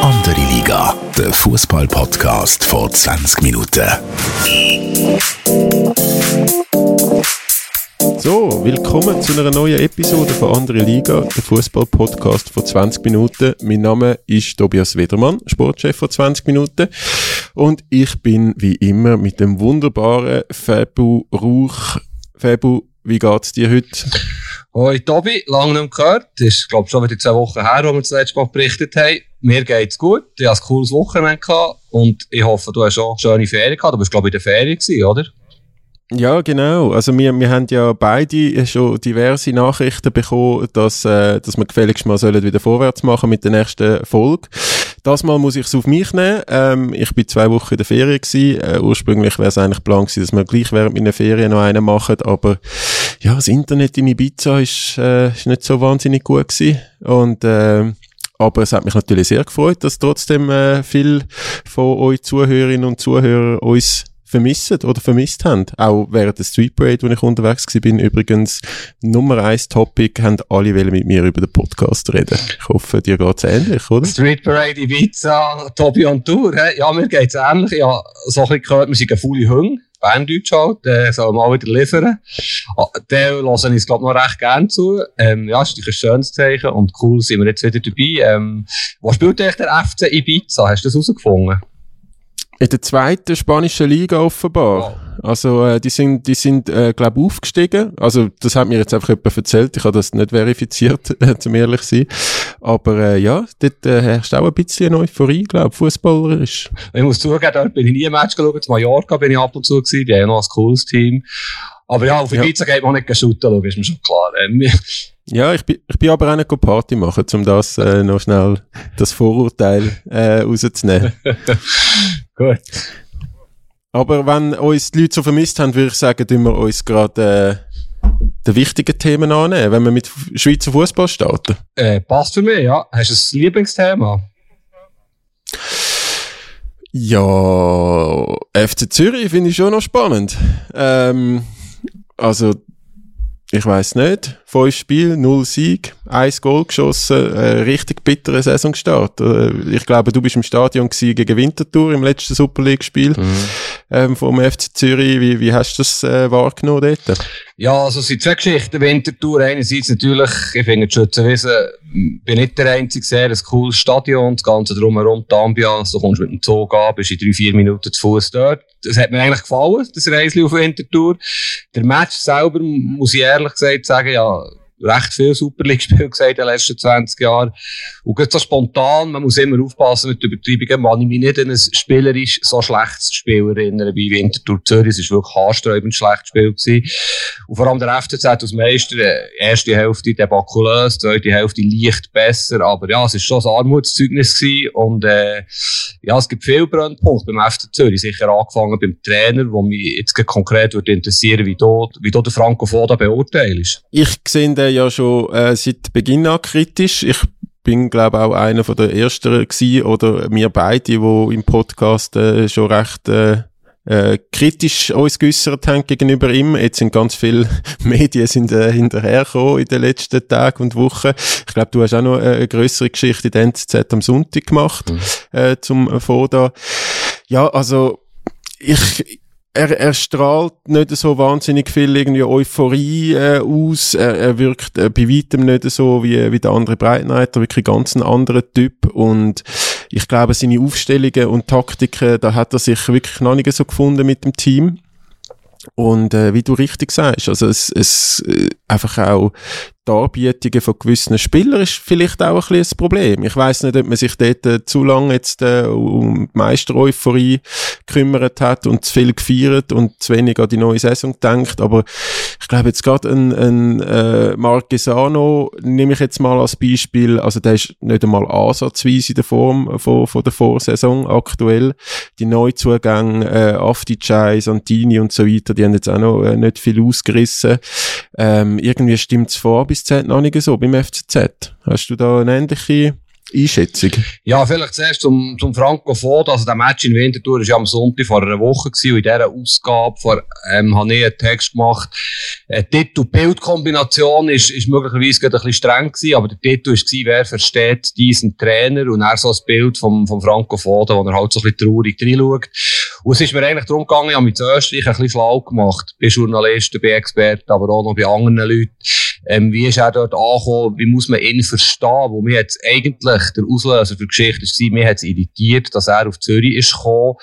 Andere Liga, der Fußball-Podcast vor 20 Minuten. So, willkommen zu einer neuen Episode von Andere Liga, der Fußball-Podcast vor 20 Minuten. Mein Name ist Tobias Wedermann, Sportchef vor 20 Minuten. Und ich bin wie immer mit dem wunderbaren Fabu Rauch. Fabu, wie geht's dir heute? Hoi Tobi, lange nicht gehört. Das ist, glaube ich, schon wieder zwei Wochen her, wo wir das letzte Mal berichtet haben. Mir geht's gut. Ich hatte ein cooles Wochenende gehabt und ich hoffe, du hast auch schöne Ferien gehabt. Du bist, glaube ich, in der Ferien gewesen, oder? Ja, genau. Also wir, wir haben ja beide schon diverse Nachrichten bekommen, dass, äh, dass wir gefälligst mal wieder vorwärts machen mit der nächsten Folge. Das Mal muss ich es auf mich nehmen. Ähm, ich bin zwei Wochen in der Ferien gewesen. Äh, ursprünglich wäre es eigentlich plan gewesen, dass wir gleich während meiner Ferien noch einen machen, aber ja, das Internet in Ibiza ist, äh, ist nicht so wahnsinnig gut gewesen. Und äh, aber es hat mich natürlich sehr gefreut, dass trotzdem äh, viel von euch Zuhörerinnen und Zuhörern uns vermisst oder vermisst haben. Auch während der Street Parade, wo ich unterwegs bin übrigens Nummer eins Topic, haben alle wollen mit mir über den Podcast reden. Ich hoffe, dir geht's ähnlich, oder? Street Parade, Ibiza, Tobi und Tour, he? ja, mir geht's ähnlich. Ja, so ein bisschen gehört, wir sind eine faule Hunde. Berndeutsch halt, äh, soll mal wieder liefern. Ah, Den hören ich, glaube noch recht gern zu. Ähm, ja, ist ein schönes Zeichen und cool sind wir jetzt wieder dabei. Ähm, wo spielt eigentlich der FC Ibiza? Hast du das herausgefunden? In der zweiten spanischen Liga offenbar. Also äh, die sind, die sind, äh, glaube aufgestiegen. Also das hat mir jetzt einfach jemand erzählt. Ich habe das nicht verifiziert, äh, zum ehrlich sein. Aber äh, ja, dort äh, herrscht auch ein bisschen Euphorie, glaube fußballerisch. Ich muss zugeben, dort bin ich nie ein Match geschaut. In Mallorca bin ich ab und zu gewesen. Die haben noch ein cooles Team. Aber ja, auf Ibiza ja. geht man nicht shooten ist mir schon klar. Ähm, ja, ich bin, ich bin aber auch nicht Party machen, um das äh, noch schnell, das Vorurteil äh, rauszunehmen. Gut. Aber wenn uns die Leute so vermisst haben, würde ich sagen, tun wir uns gerade äh, die wichtigen Themen annehmen, wenn wir mit Schweizer Fußball starten. Äh, passt für mich, ja. Hast du ein Lieblingsthema? Ja, FC Zürich finde ich schon noch spannend. Ähm, also ich weiß nicht, fünf Spiele, null Sieg, eins Goal geschossen, äh, richtig bitterer Saisonstart. Äh, ich glaube, du bist im Stadion gegen Winterthur im letzten Super League-Spiel mhm. ähm, vom FC Zürich. Wie, wie hast du das äh, wahrgenommen dort? Ja, also es sind zwei Geschichten. Winterthur einerseits natürlich, ich finde die Schützenwiesen, bin nicht der Einzige, sehr ein cooles Stadion, das Ganze drumherum, die Ambiance, du kommst mit dem Zug an, bist in drei, vier Minuten zu Fuß dort. Das hat mir eigentlich gefallen, das Reisli auf Winterthur. Der Match selber, muss ich ehrlich gesagt sagen, ja, recht viel Super League-Spiele gesehen in den letzten 20 Jahren. Und gerade so spontan, man muss immer aufpassen mit Übertreibungen, man ich mich nicht an ein spielerisch so schlechtes Spiel erinnern wie Winterthur Zürich. Es war wirklich haarsträubend schlechtes Spiel gewesen. Und vor allem der FCZ als Meister, äh, erste Hälfte debakulös, zweite Hälfte leicht besser, aber ja, es war schon ein Armutszeugnis gewesen. Und, äh, ja, es gibt viele Brennpunkte beim FC Zürich. Sicher angefangen beim Trainer, wo mich jetzt konkret würde interessieren, wie du, wie du den Franco Foda beurteilst. Ich sehe ja schon äh, seit Beginn an kritisch. Ich bin, glaube auch einer von der ersten gewesen, oder wir beide, die im Podcast äh, schon recht äh, äh, kritisch uns geäussert haben gegenüber ihm. Jetzt sind ganz viele Medien sind, äh, hinterhergekommen in den letzten Tagen und Wochen. Ich glaube, du hast auch noch eine größere Geschichte in der NZZ am Sonntag gemacht, mhm. äh, zum Foda. Ja, also ich, er, er strahlt nicht so wahnsinnig viel irgendwie Euphorie äh, aus. Er, er wirkt äh, bei weitem nicht so wie, wie der andere Breitneiter, wirklich ganz ein anderer Typ. Und ich glaube, seine Aufstellungen und Taktiken, da hat er sich wirklich noch nicht so gefunden mit dem Team. Und äh, wie du richtig sagst, also es, es äh, einfach auch Darbietungen von gewissen Spielern ist vielleicht auch ein ein Problem. Ich weiß nicht, ob man sich dort äh, zu lange jetzt äh, um die Meister-Euphorie gekümmert hat und zu viel gefeiert und zu wenig an die neue Saison denkt. Aber ich glaube jetzt gerade ein, ein äh, Marquesano nehme ich jetzt mal als Beispiel. Also der ist nicht einmal ansatzweise in der Form von, von der Vorsaison aktuell. Die Neuzugänge äh, Afticai, Santini und so weiter, die haben jetzt auch noch äh, nicht viel ausgerissen. Ähm, irgendwie stimmt's vor bis Z noch nicht so beim FCZ. Hast du da eine ähnliche Einschätzung? Ja, vielleicht zuerst zum, zum Franco Foda. Also, der Match in Winterthur war ja am Sonntag vor einer Woche gewesen. Und in dieser Ausgabe vor, ähm, habe ich einen Text gemacht. Äh, Titel-Bild-Kombination ist, ist möglicherweise ein bisschen streng gewesen, aber der Titel war, wer versteht diesen Trainer? Und er so das Bild vom, vom Franco Foda, wo er halt so ein bisschen traurig reinschaut. Und es ist mir eigentlich darum gegangen, ich habe mit Österreich ein bisschen schlau gemacht. Bei Journalisten, bei Experten, aber auch noch bei anderen Leuten. Ähm, wie ist er dort angekommen? Wie muss man ihn verstehen? Wo mir jetzt eigentlich der Auslöser für die Geschichte war, mir hat es irritiert, dass er auf Zürich ist gekommen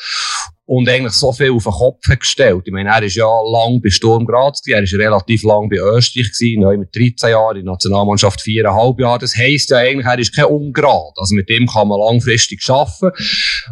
und eigentlich so viel auf den Kopf hat gestellt. Ich meine, er ist ja lang bei Sturm Graz er ist relativ lang bei Österreich gewesen, neu mit 13 Jahren, in der Nationalmannschaft 4,5 Jahre. Das heisst ja eigentlich, er ist kein Ungrad. Also mit dem kann man langfristig arbeiten.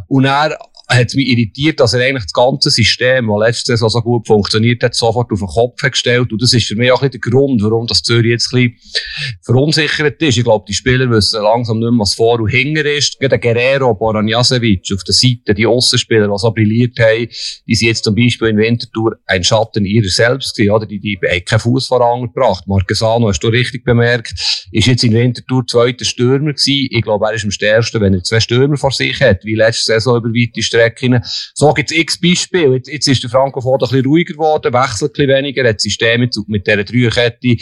Und er hat mich irritiert, dass er eigentlich das ganze System, das letztes Jahr so gut funktioniert hat, sofort auf den Kopf gestellt. Und das ist für mich auch ein bisschen der Grund, warum das Zürich jetzt ein bisschen verunsichert ist. Ich glaube, die Spieler wissen langsam nicht mehr, was vor und hinter ist. Gerade Guerrero, Boranjasevic auf der Seite, die Aussenspieler, die so brilliert haben, die sind jetzt zum Beispiel in Winterthur ein Schatten ihrer selbst gewesen, oder? Die, die haben keinen Fuß vorangebracht. Marquesano, hast du richtig bemerkt, ist jetzt in Winterthur zweiter Stürmer gewesen. Ich glaube, er ist am stärksten, wenn er zwei Stürmer vor sich hat, wie letzte Saison über weite Strecken. So gibt es x Beispiele. Jetzt, jetzt ist der Franco Foda ein bisschen ruhiger geworden, wechselt ein bisschen weniger, hat System mit, mit dieser Dreierkette,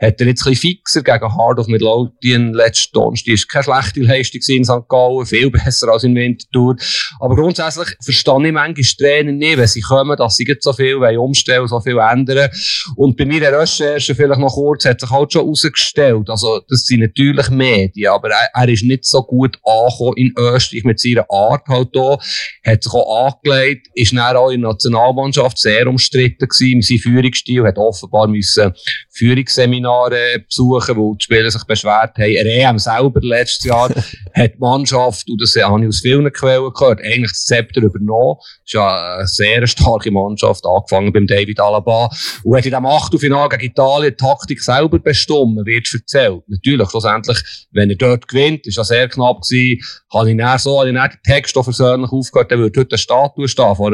hat er jetzt ein bisschen fixer gegen Hard of Midlothian letzten Donnerstag. Ist keine schlechte Leistung in St. Gallen, viel besser als in Winterthur. Aber grundsätzlich verstehe ich manchmal Trainer nicht, wenn sie kommen, dass sie so viel umstellen so viel ändern. Und bei mir der Recherche vielleicht noch kurz, hat sich halt schon herausgestellt, also das sind natürlich Medien, aber er, er ist nicht so gut angekommen in Österreich mit seiner Art halt da hat sich auch angelegt, ist dann auch in der Nationalmannschaft sehr umstritten gewesen seinem Führungsstil, hat offenbar müssen Führungsseminare besuchen, wo die Spieler sich beschwert haben. Er EM selber letztes Jahr hat die Mannschaft, und das habe ich aus vielen Quellen gehört, eigentlich das Zepter übernommen. Das ist ja eine sehr starke Mannschaft, angefangen beim David Alaba. Und hat in diesem Achtelfinale gegen Italien die Taktik selber bestimmt, wird erzählt. Natürlich, schlussendlich, wenn er dort gewinnt, ist ja sehr knapp gewesen, habe ich dann so, habe ich dann den Text auch persönlich aufgehört, dann würde heute eine Statue stehen vor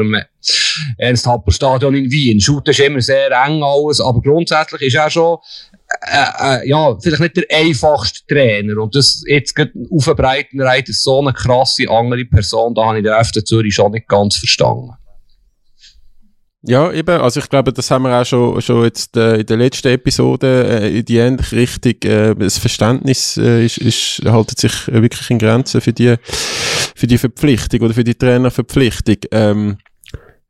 dem Ernst-Happel-Stadion in Wien. Schaut ist immer sehr eng alles, aber grundsätzlich ist er schon, äh, äh, ja, vielleicht nicht der einfachste Trainer. Und das jetzt auf den Breitenreiter so eine krasse andere Person, da habe ich den FC Zürich schon nicht ganz verstanden. Ja, eben. Also ich glaube, das haben wir auch schon, schon jetzt äh, in der letzten Episode äh, in die ähnliche Richtung. Äh, das Verständnis äh, ist, ist, haltet sich wirklich in Grenzen für die, für die Verpflichtung oder für die Trainerverpflichtung. Ähm,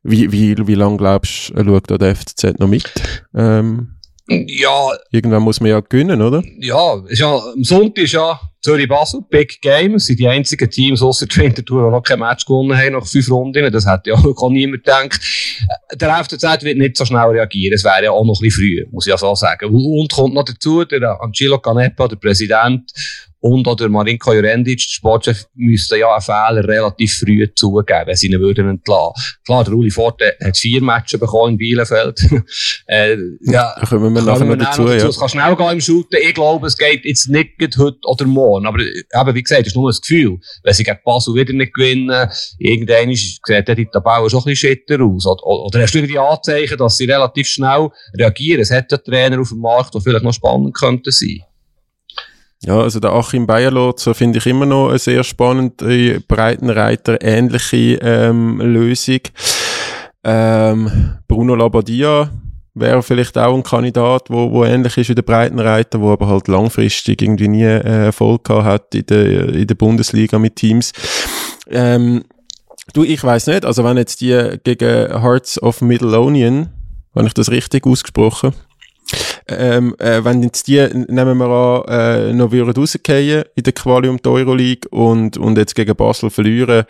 wie, wie, wie lange glaubst du, schaut da der FCZ noch mit? Ähm, ja. Irgendwann muss man ja gewinnen, oder? Ja, ist ja, am Sonntag ist ja Zürich Basel, Big Game. Es sind die einzigen Teams außer die Winterthur, die noch kein Match gewonnen haben nach fünf Runden. Das hätte ja auch niemand gedacht. Der FCZ wird nicht so schnell reagieren. Es wäre ja auch noch ein bisschen früh, muss ich ja so sagen. Und kommt noch dazu, der Angelo Canepa, der Präsident, und oder Marinko Jurendic, der Sportchef, müssten ja einen Fehler relativ früh zugeben, wenn sie ihn würden entlassen. Klar, der Uli Forte hat vier Matches bekommen in Bielefeld. äh, ja, da kommen wir nachher noch dazu, dazu. Ja. Es kann schnell gehen im Shooten. Ich glaube, es geht jetzt nicht heute oder morgen. Aber eben, wie gesagt, es ist nur ein Gefühl. Wenn sie gegen Basel wieder nicht gewinnen, irgendwann sieht die Tabelle schon ein bisschen schitter aus. Oder, oder hast du die Anzeichen, dass sie relativ schnell reagieren? Es hat ja Trainer auf dem Markt, die vielleicht noch spannend könnten sein. Ja, also der Achim Bayerlotzer finde ich immer noch eine sehr spannende Breitenreiter ähnliche ähm, Lösung. Ähm, Bruno Labbadia wäre vielleicht auch ein Kandidat, wo, wo ähnlich ist wie der Breitenreiter, wo aber halt langfristig irgendwie nie äh, Erfolg gehabt hat in der, in der Bundesliga mit Teams. Ähm, du, ich weiß nicht, also wenn jetzt die gegen Hearts of Midlothian, wenn ich das richtig ausgesprochen ähm, äh, wenn jetzt die, nehmen wir an, äh, noch würden rausgehen in der Quali um die Euroleague und, und jetzt gegen Basel verlieren,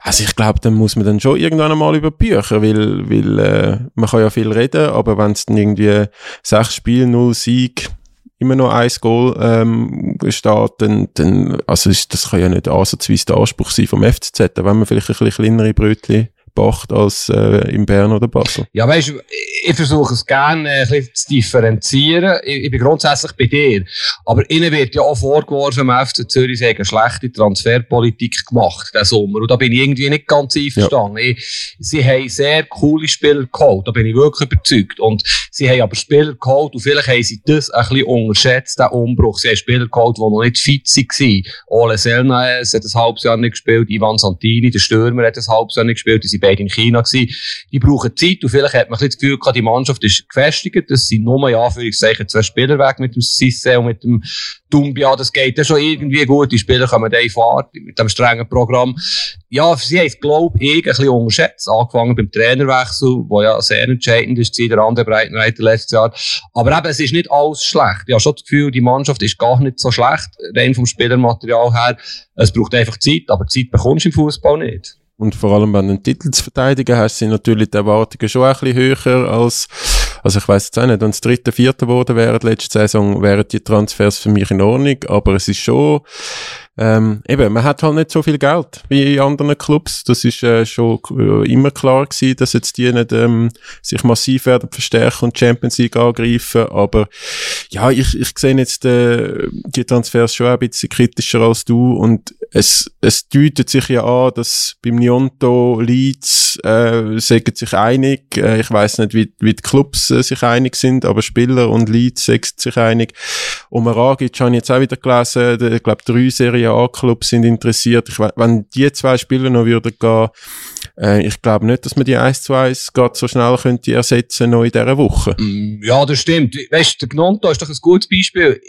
also ich glaube, dann muss man dann schon irgendwann einmal über Bücher, weil, weil äh, man kann ja viel reden, aber wenn es dann irgendwie sechs Spiele, null Sieg, immer noch ein Goal ähm, steht, dann, dann also ist, das kann ja nicht ansatzweise der Anspruch sein vom FCZ, wenn man vielleicht ein bisschen kleinere Brötchen gebracht als äh, in Bern oder Basel. Ja, weißt du, ich versuche es gerne äh, ein bisschen zu differenzieren. Ich, ich, bin grundsätzlich bei dir. Aber ihnen wird ja auch vorgeworfen, im FC Zürich sie eine schlechte Transferpolitik gemacht, diesen Sommer. Und da bin ich irgendwie nicht ganz einverstanden. Ja. Ich, sie haben sehr coole Spieler geholt, da bin ich wirklich überzeugt. Und sie haben aber Spieler geholt und vielleicht haben sie das ein bisschen unterschätzt, den Umbruch. Sie haben Spieler geholt, die noch nicht fit waren. Ole Selnaes hat ein halbes Jahr nicht gespielt, Ivan Santini, der Stürmer, hat ein halbes Jahr nicht gespielt, die sind beide in China gewesen. Die brauchen Zeit und vielleicht hat man das Gefühl gehabt, die Mannschaft ist gefestigt, das sind nur, ja, sage, zwei Spieler weg mit dem Sisse und mit dem Dumbia, das geht ja schon irgendwie gut, die Spieler kommen dann fahren mit dem strengen Programm. Ja, sie haben es, glaube ich, ein bisschen unterschätzt, angefangen beim Trainerwechsel, der ja sehr entscheidend ist, der andere Breitenreiter letztes Jahr. Aber eben, es ist nicht alles schlecht. Ich habe schon das Gefühl, die Mannschaft ist gar nicht so schlecht, rein vom Spielermaterial her. Es braucht einfach Zeit, aber Zeit bekommst du im Fußball nicht. Und vor allem, wenn einen Titel zu verteidigen hast, sind natürlich die Erwartungen schon ein bisschen höher als, also ich weiß jetzt auch nicht, wenn es dritte, vierte geworden wäre letzte Saison, wären die Transfers für mich in Ordnung, aber es ist schon, ähm, eben, man hat halt nicht so viel Geld wie in anderen Clubs. Das ist äh, schon äh, immer klar gewesen, dass jetzt die nicht ähm, sich massiv werden verstärken und Champions League angreifen. Aber ja, ich, ich sehe jetzt äh, die Transfers schon ein bisschen kritischer als du und es, es deutet sich ja an, dass beim Nionto Leeds äh, sagen sich einig. Äh, ich weiß nicht, wie, wie die Clubs äh, sich einig sind, aber Spieler und Leeds sagen sich einig. Und Maragic habe ich jetzt auch wieder gelesen, ich glaube drei Serien Serie A-Clubs sind interessiert. Ich, wenn die zwei Spieler noch würden gehen, äh, ich glaube nicht, dass man die 1 zu 1 gerade so schnell könnte ersetzen noch in dieser Woche. Mm, ja, das stimmt. Weißt der Gnonto ist doch ein gutes Beispiel.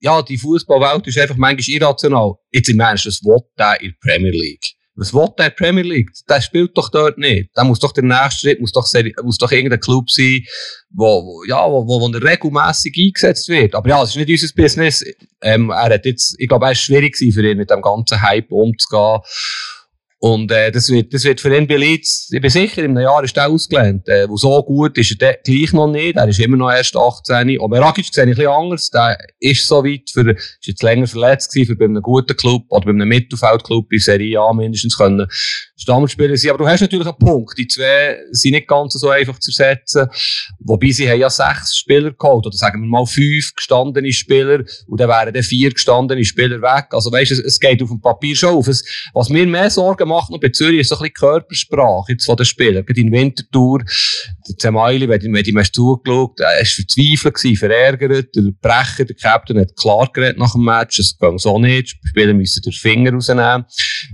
Ja, die Fußballwelt ist einfach manchmal irrational. Jetzt im Ernst, was will der in der Premier League? Was will der Premier League? Der spielt doch dort nicht. Da muss doch der nächste Schritt, muss doch, muss doch irgendein Club sein, wo, wo ja, wo, wo, wo regelmässig eingesetzt wird. Aber ja, es ist nicht unser Business. Ähm, er hat jetzt, ich glaube, er ist schwierig für ihn, mit dem ganzen Hype umzugehen. Und äh, das, wird, das wird für ihn Beliz, ich bin sicher, in einem Jahr ist er ausgelernt. Äh, wo so gut ist er gleich noch nicht. Er ist immer noch erst 18. Und Meragic sehe ich ein bisschen anders. Der ist so weit, für, ist jetzt länger verletzt gewesen, für bei einem guten Club oder bei einem Mittelfeldclub in Serie A mindestens können Stammspieler sein. Aber du hast natürlich einen Punkt. Die zwei sind nicht ganz so einfach zu ersetzen. Wobei sie haben ja sechs Spieler geholt. Oder sagen wir mal fünf gestandene Spieler. Und dann wären dann vier gestandene Spieler weg. Also weißt du, es, es geht auf dem Papier schon auf. Es, was mir mehr Sorgen macht noch bei Zürich ist so ein bisschen Körpersprache jetzt von den Spielern. Gerade in Winterthur, der Zemaili, wenn, wenn ihm hast zugeschaut, er war verzweifelt verärgert. Der Brecher, der Captain, hat klar geredet nach dem Match. Es ging so nicht. Die Spieler müssen den Finger rausnehmen.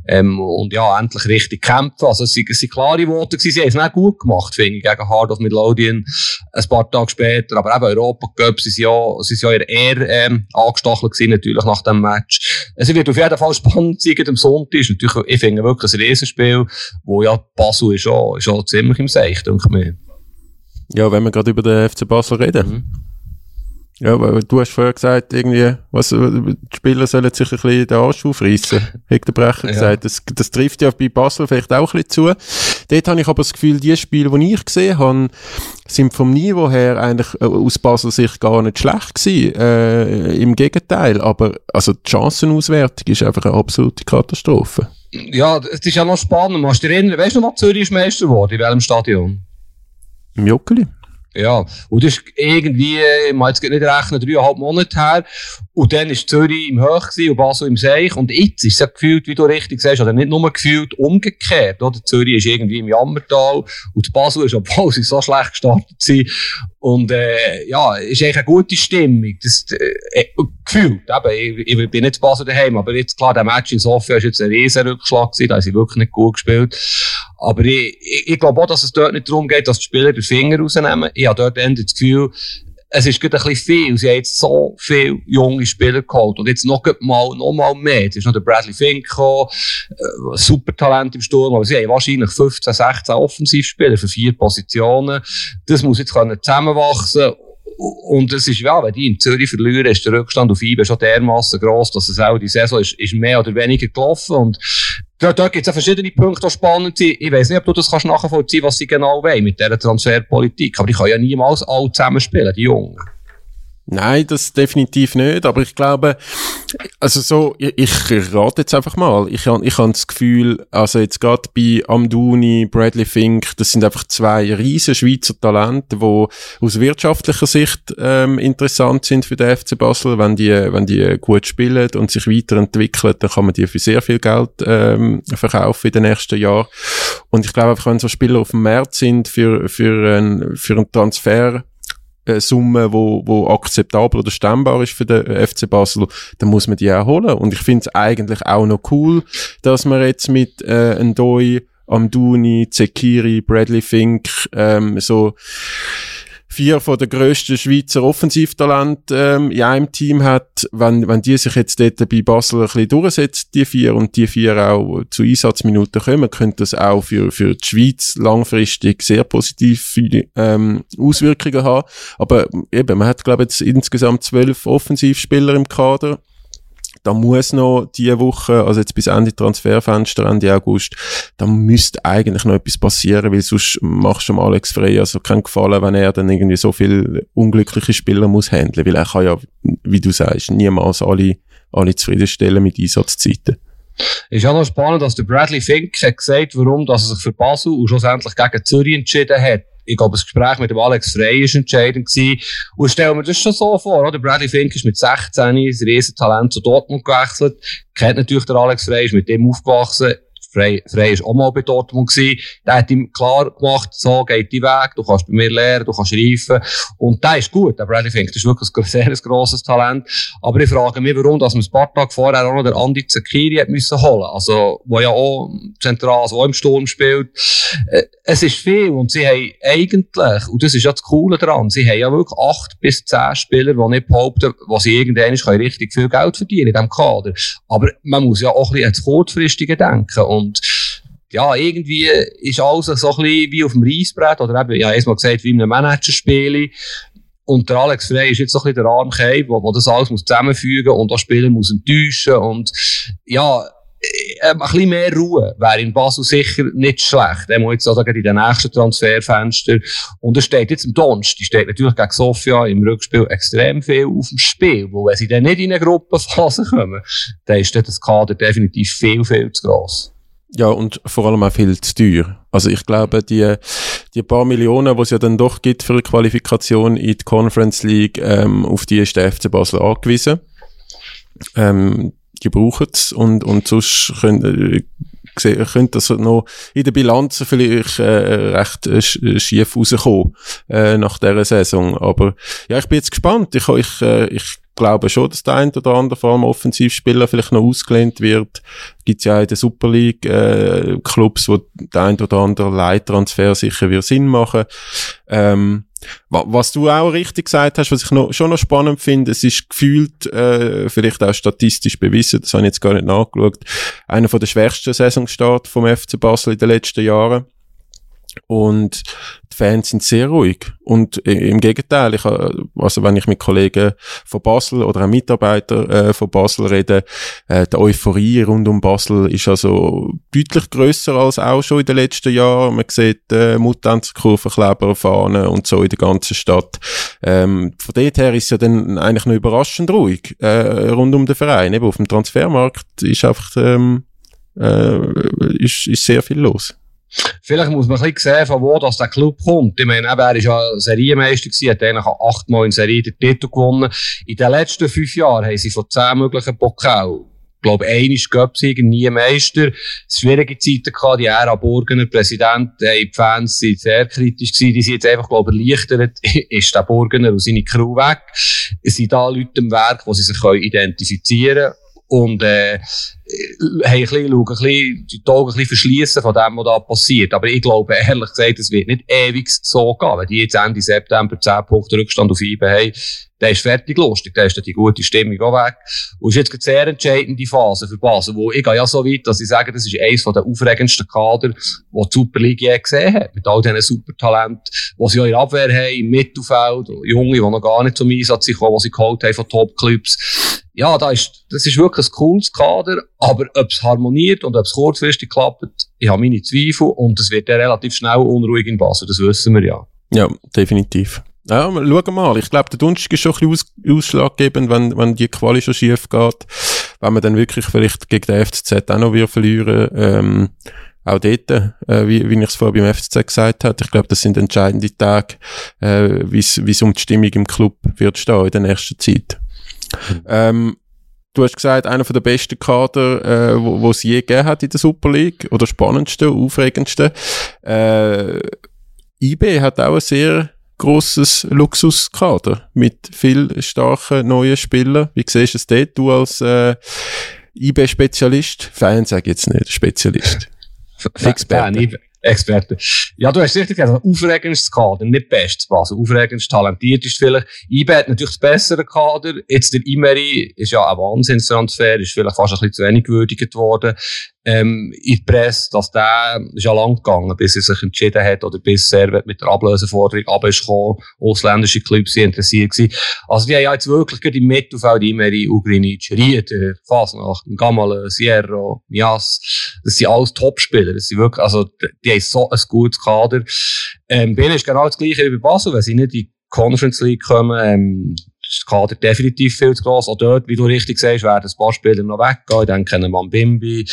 Ähm, und ja, endlich richtig kämpfen. Also es sind klare Worte. Sie haben es nicht gut gemacht, finde ich, gegen Hard of Midlothian. Ein paar Tage später. Aber eben Europa Cup, sie sind ja, sie sind ja eher, ähm, angestachelt gewesen, natürlich, nach dem Match. Es wird auf jeden Fall spannend sein, am Sonntag. Ist natürlich, ich finde wirklich ein Riesenspiel, wo ja Basel ist auch, ist auch ziemlich im Seich, denke ich mir. Ja, wenn wir gerade über den FC Basel reden. Mhm. Ja, du hast vorher gesagt, irgendwie, was, die Spieler sollen sich ein bisschen den Arsch aufreißen, hat der Brecher ja. gesagt. Das, das trifft ja bei Basel vielleicht auch ein bisschen zu. Dort habe ich aber das Gefühl, die Spiele, die ich gesehen habe, sind vom Niveau her eigentlich äh, aus Basel Sicht gar nicht schlecht gewesen. Äh, Im Gegenteil. Aber, also, die Chancenauswertung ist einfach eine absolute Katastrophe. Ja, es ist ja noch spannend. Hast du dich erinnern, weißt du noch, Zürich ist Meister geworden? In welchem Stadion? Im Joggeli. Ja, und das ist irgendwie, muss jetzt nicht rechnen, dreieinhalb Monate her. Und dann ist Zürich im Höch und Basel im Seich. Und jetzt ist es ja gefühlt, wie du richtig sagst, oder nicht nur gefühlt, umgekehrt, oder? Zürich ist irgendwie im Jammertal und Basel ist, obwohl sie so schlecht gestartet sind. Und, äh, ja, ist eigentlich eine gute Stimmung. Das, äh, äh gefühlt, eben, ich, ich bin nicht zu Basel daheim, aber jetzt, klar, der Match in Sofia ist jetzt ein riesen Rückschlag gewesen, da haben sie wirklich nicht gut gespielt. Aber ich, ich, ich glaube auch, dass es dort nicht darum geht, dass die Spieler den Finger rausnehmen. Ich habe dort das Gefühl, es ist gerade ein bisschen viel. Sie haben jetzt so viele junge Spieler geholt. Und jetzt noch mal, noch mal mehr. Jetzt ist noch der Bradley Fink gekommen, äh, super Talent im Sturm. Aber sie haben wahrscheinlich 15, 16 Offensivspieler für vier Positionen. Das muss jetzt können zusammenwachsen und es ist, ja, wenn die in Zürich verlieren, ist der Rückstand auf IBE schon dermaßen gross, dass es auch die Saison ist, ist mehr oder weniger gelaufen. Und da, da gibt es ja verschiedene Punkte, die spannend sind. Ich weiß nicht, ob du das kannst nachvollziehen, was sie genau wollen mit dieser Transferpolitik. Aber die können ja niemals alle zusammen spielen, die Jungen. Nein, das definitiv nicht, aber ich glaube, also so, ich, ich rate jetzt einfach mal, ich habe ich hab das Gefühl, also jetzt gerade bei Amduni, Bradley Fink, das sind einfach zwei riesen Schweizer Talente, die aus wirtschaftlicher Sicht ähm, interessant sind für den FC Basel, wenn die, wenn die gut spielen und sich weiterentwickeln, dann kann man die für sehr viel Geld ähm, verkaufen in den nächsten Jahren. Und ich glaube einfach, wenn so Spieler auf dem Markt sind für, für, ein, für einen Transfer, äh, Summe, wo, wo akzeptabel oder stemmbar ist für den FC Basel, dann muss man die auch holen. Und ich finde es eigentlich auch noch cool, dass man jetzt mit äh, Ndoi, Amduni, Zekiri, Bradley Fink ähm, so vier von der grössten Schweizer Offensivtalente ähm, in einem Team hat, wenn, wenn die sich jetzt dort bei Basel ein bisschen durchsetzen, die vier, und die vier auch zu Einsatzminuten kommen, könnte das auch für, für die Schweiz langfristig sehr positive ähm, Auswirkungen haben. Aber eben, man hat, glaube ich, jetzt insgesamt zwölf Offensivspieler im Kader da muss noch diese Woche, also jetzt bis Ende Transferfenster, Ende August, da müsste eigentlich noch etwas passieren, weil sonst machst du Alex Frey also keinen Gefallen, wenn er dann irgendwie so viel unglückliche Spieler muss handeln, weil er kann ja, wie du sagst, niemals alle, alle zufriedenstellen mit Einsatzzeiten. Ist ja noch spannend, dass der Bradley Fink hat gesagt, warum dass er sich für Basel und schlussendlich gegen Zürich entschieden hat ich glaube, das Gespräch mit dem Alex Frey ist entscheidend. Und stellen wir das schon so vor, oder? Bradley Fink ist mit 16 ein Riesentalent zu Dortmund gewechselt. Kennt natürlich der Alex Frey, ist mit dem aufgewachsen. Frey, Frey ist auch mal bei Dortmund gewesen. Der hat ihm klar gemacht, so geht die Weg, du kannst bei mir lernen, du kannst reifen. Und der ist gut, der Bradley Fink, das ist wirklich ein sehr grosses Talent. Aber ich frage mich, warum, dass man ein paar Tage vorher auch noch der Andi Zakiri hat müssen holen. Also, wo ja auch zentral, also auch im Sturm spielt. Äh, es ist viel und sie haben eigentlich, und das ist ja das Coole daran, sie haben ja wirklich acht bis zehn Spieler, die nicht behaupten, was sie irgendwann richtig viel Geld verdienen in diesem Kader. Aber man muss ja auch ein bisschen ans Kurzfristige denken. Und und ja, irgendwie ist alles so ein bisschen wie auf dem Reisbrett oder eben, ja, erstmal gesagt, wie in einem Managerspiel. Und der Alex Frey ist jetzt so ein bisschen der Arm wo, wo das alles muss zusammenfügen und das Spieler muss enttäuschen und ja, äh, ein bisschen mehr Ruhe wäre in Basel sicher nicht schlecht. Er muss jetzt sagen, in den nächsten Transferfenster. Und er steht jetzt im Donst. Die steht natürlich gegen Sofia im Rückspiel extrem viel auf dem Spiel. Wo wenn sie dann nicht in eine Gruppenphase kommen, dann ist das Kader definitiv viel, viel zu gross. Ja, und vor allem auch viel zu teuer. Also ich glaube, die, die paar Millionen, die es ja dann doch gibt für eine Qualifikation in die Conference League, ähm, auf die ist der FC Basel angewiesen. Ähm, die brauchen es und, und sonst können, äh, könnte das noch in der Bilanz vielleicht äh, recht äh, schief rauskommen äh, nach dieser Saison. Aber ja, ich bin jetzt gespannt. Ich, ich, äh, ich glaube schon, dass der ein oder andere, vor allem Offensivspieler, vielleicht noch ausgelehnt wird. Gibt ja auch in der Super League äh, Clubs, wo der ein oder andere Leittransfer sicher wird Sinn machen. Ähm, was du auch richtig gesagt hast, was ich noch, schon noch spannend finde, es ist gefühlt, äh, vielleicht auch statistisch bewiesen, das habe ich jetzt gar nicht nachgeschaut, einer von der schwächsten Saisonstart vom FC Basel in den letzten Jahren. Und die Fans sind sehr ruhig. Und im Gegenteil, ich, also wenn ich mit Kollegen von Basel oder auch Mitarbeitern äh, von Basel rede, äh, die Euphorie rund um Basel ist also deutlich grösser als auch schon in den letzten Jahren. Man sieht äh, Mutanzkurven, Kleber, Fahnen und so in der ganzen Stadt. Ähm, von dort her ist es ja dann eigentlich noch überraschend ruhig äh, rund um den Verein. Eben auf dem Transfermarkt ist einfach ähm, äh, ist, ist sehr viel los. Vielleicht muss man ein bisschen sehen, von wo das der Club kommt. Ich meine, er ist ja Serienmeister gewesen, hat eigentlich achtmal in Serie den Titel gewonnen. In den letzten fünf Jahren haben sie von zehn möglichen Pokal ich glaube, einmal Göpsiger, nie Meister. Schwierige Zeiten gehabt, die Ära Burgener Präsident, die Fans sind sehr kritisch gewesen, die sind jetzt einfach, glaube ich, erleichtert, ist der Burgener und seine Crew weg. Es sind da Leute im Werk, die sie sich identifizieren können und äh, haben ein bisschen, schauen, ein bisschen, die Augen ein bisschen verschließen von dem, was da passiert. Aber ich glaube, ehrlich gesagt, es wird nicht ewig so gehen. Wenn die jetzt Ende September 10 Punkte Rückstand auf IBE haben, der ist fertig lustig, der ist dann die gute Stimmung auch weg. Und ist jetzt eine sehr entscheidende Phase für Basel, wo ich gehe ja so weit, dass ich sage, das ist eines der aufregendsten Kader, die die Super League je gesehen hat. Mit all diesen Supertalenten, die sie auch in der Abwehr haben, im Mittelfeld, Junge, die noch gar nicht zum Einsatz sind, die sie geholt haben von Top-Clubs. Ja, da ist, das ist wirklich ein cooles Kader, aber ob es harmoniert und ob es kurzfristig klappt, ich habe meine Zweifel und es wird ja relativ schnell unruhig in Basel, das wissen wir ja. Ja, definitiv. Ja, schauen wir mal. Ich glaube, der Donnerstag ist schon ein bisschen aus ausschlaggebend, wenn, wenn die Quali schon schief geht. Wenn man dann wirklich vielleicht gegen den FCZ auch noch wieder verlieren, ähm, auch dort, äh, wie, wie ich es vorher beim FCZ gesagt habe, ich glaube, das sind entscheidende Tage, äh, wie es um die Stimmung im Club wird stehen in der nächsten Zeit. Ähm, du hast gesagt, einer der besten Kader, äh, wo, es je gegeben hat in der Super League, oder spannendste, aufregendste. Äh, IB hat auch ein sehr grosses Luxuskader mit viel starken neuen Spielern. Wie siehst du es dort, du als äh, IB-Spezialist? Fan sage ich jetzt nicht, Spezialist. Experte. Experte. Ja, du hast richtig gesagt, aufregendes Kader, nicht bestes Basel. Aufregendst, talentiertest vielleicht. IB hat natürlich das bessere Kader. Jetzt der Imeri ist ja ein Wahnsinnstransfer, ist vielleicht fast ein bisschen zu wenig gewürdigt worden ähm, in die Presse, dass der ist ja lang gegangen, bis er sich entschieden hat oder bis er mit der Ablöseforderung abgekommen ausländische Clubs sind interessiert gewesen. Also die haben ja jetzt wirklich gerade im Mittelfeld immer in Ugrinic, Rieder, Fasnacht, Gamale, Sierra, Mias, das sind alles Topspieler, das sind wirklich, also die haben so ein gutes Kader. Ähm, Bill ist genau das gleiche bei Basel, wenn sie nicht in die Conference League kommen, ähm, der Kader definitiv viel zu gross. Auch dort, wie du richtig sagst, werden ein paar Spieler noch weggehen. Ich denke an Mambimbi,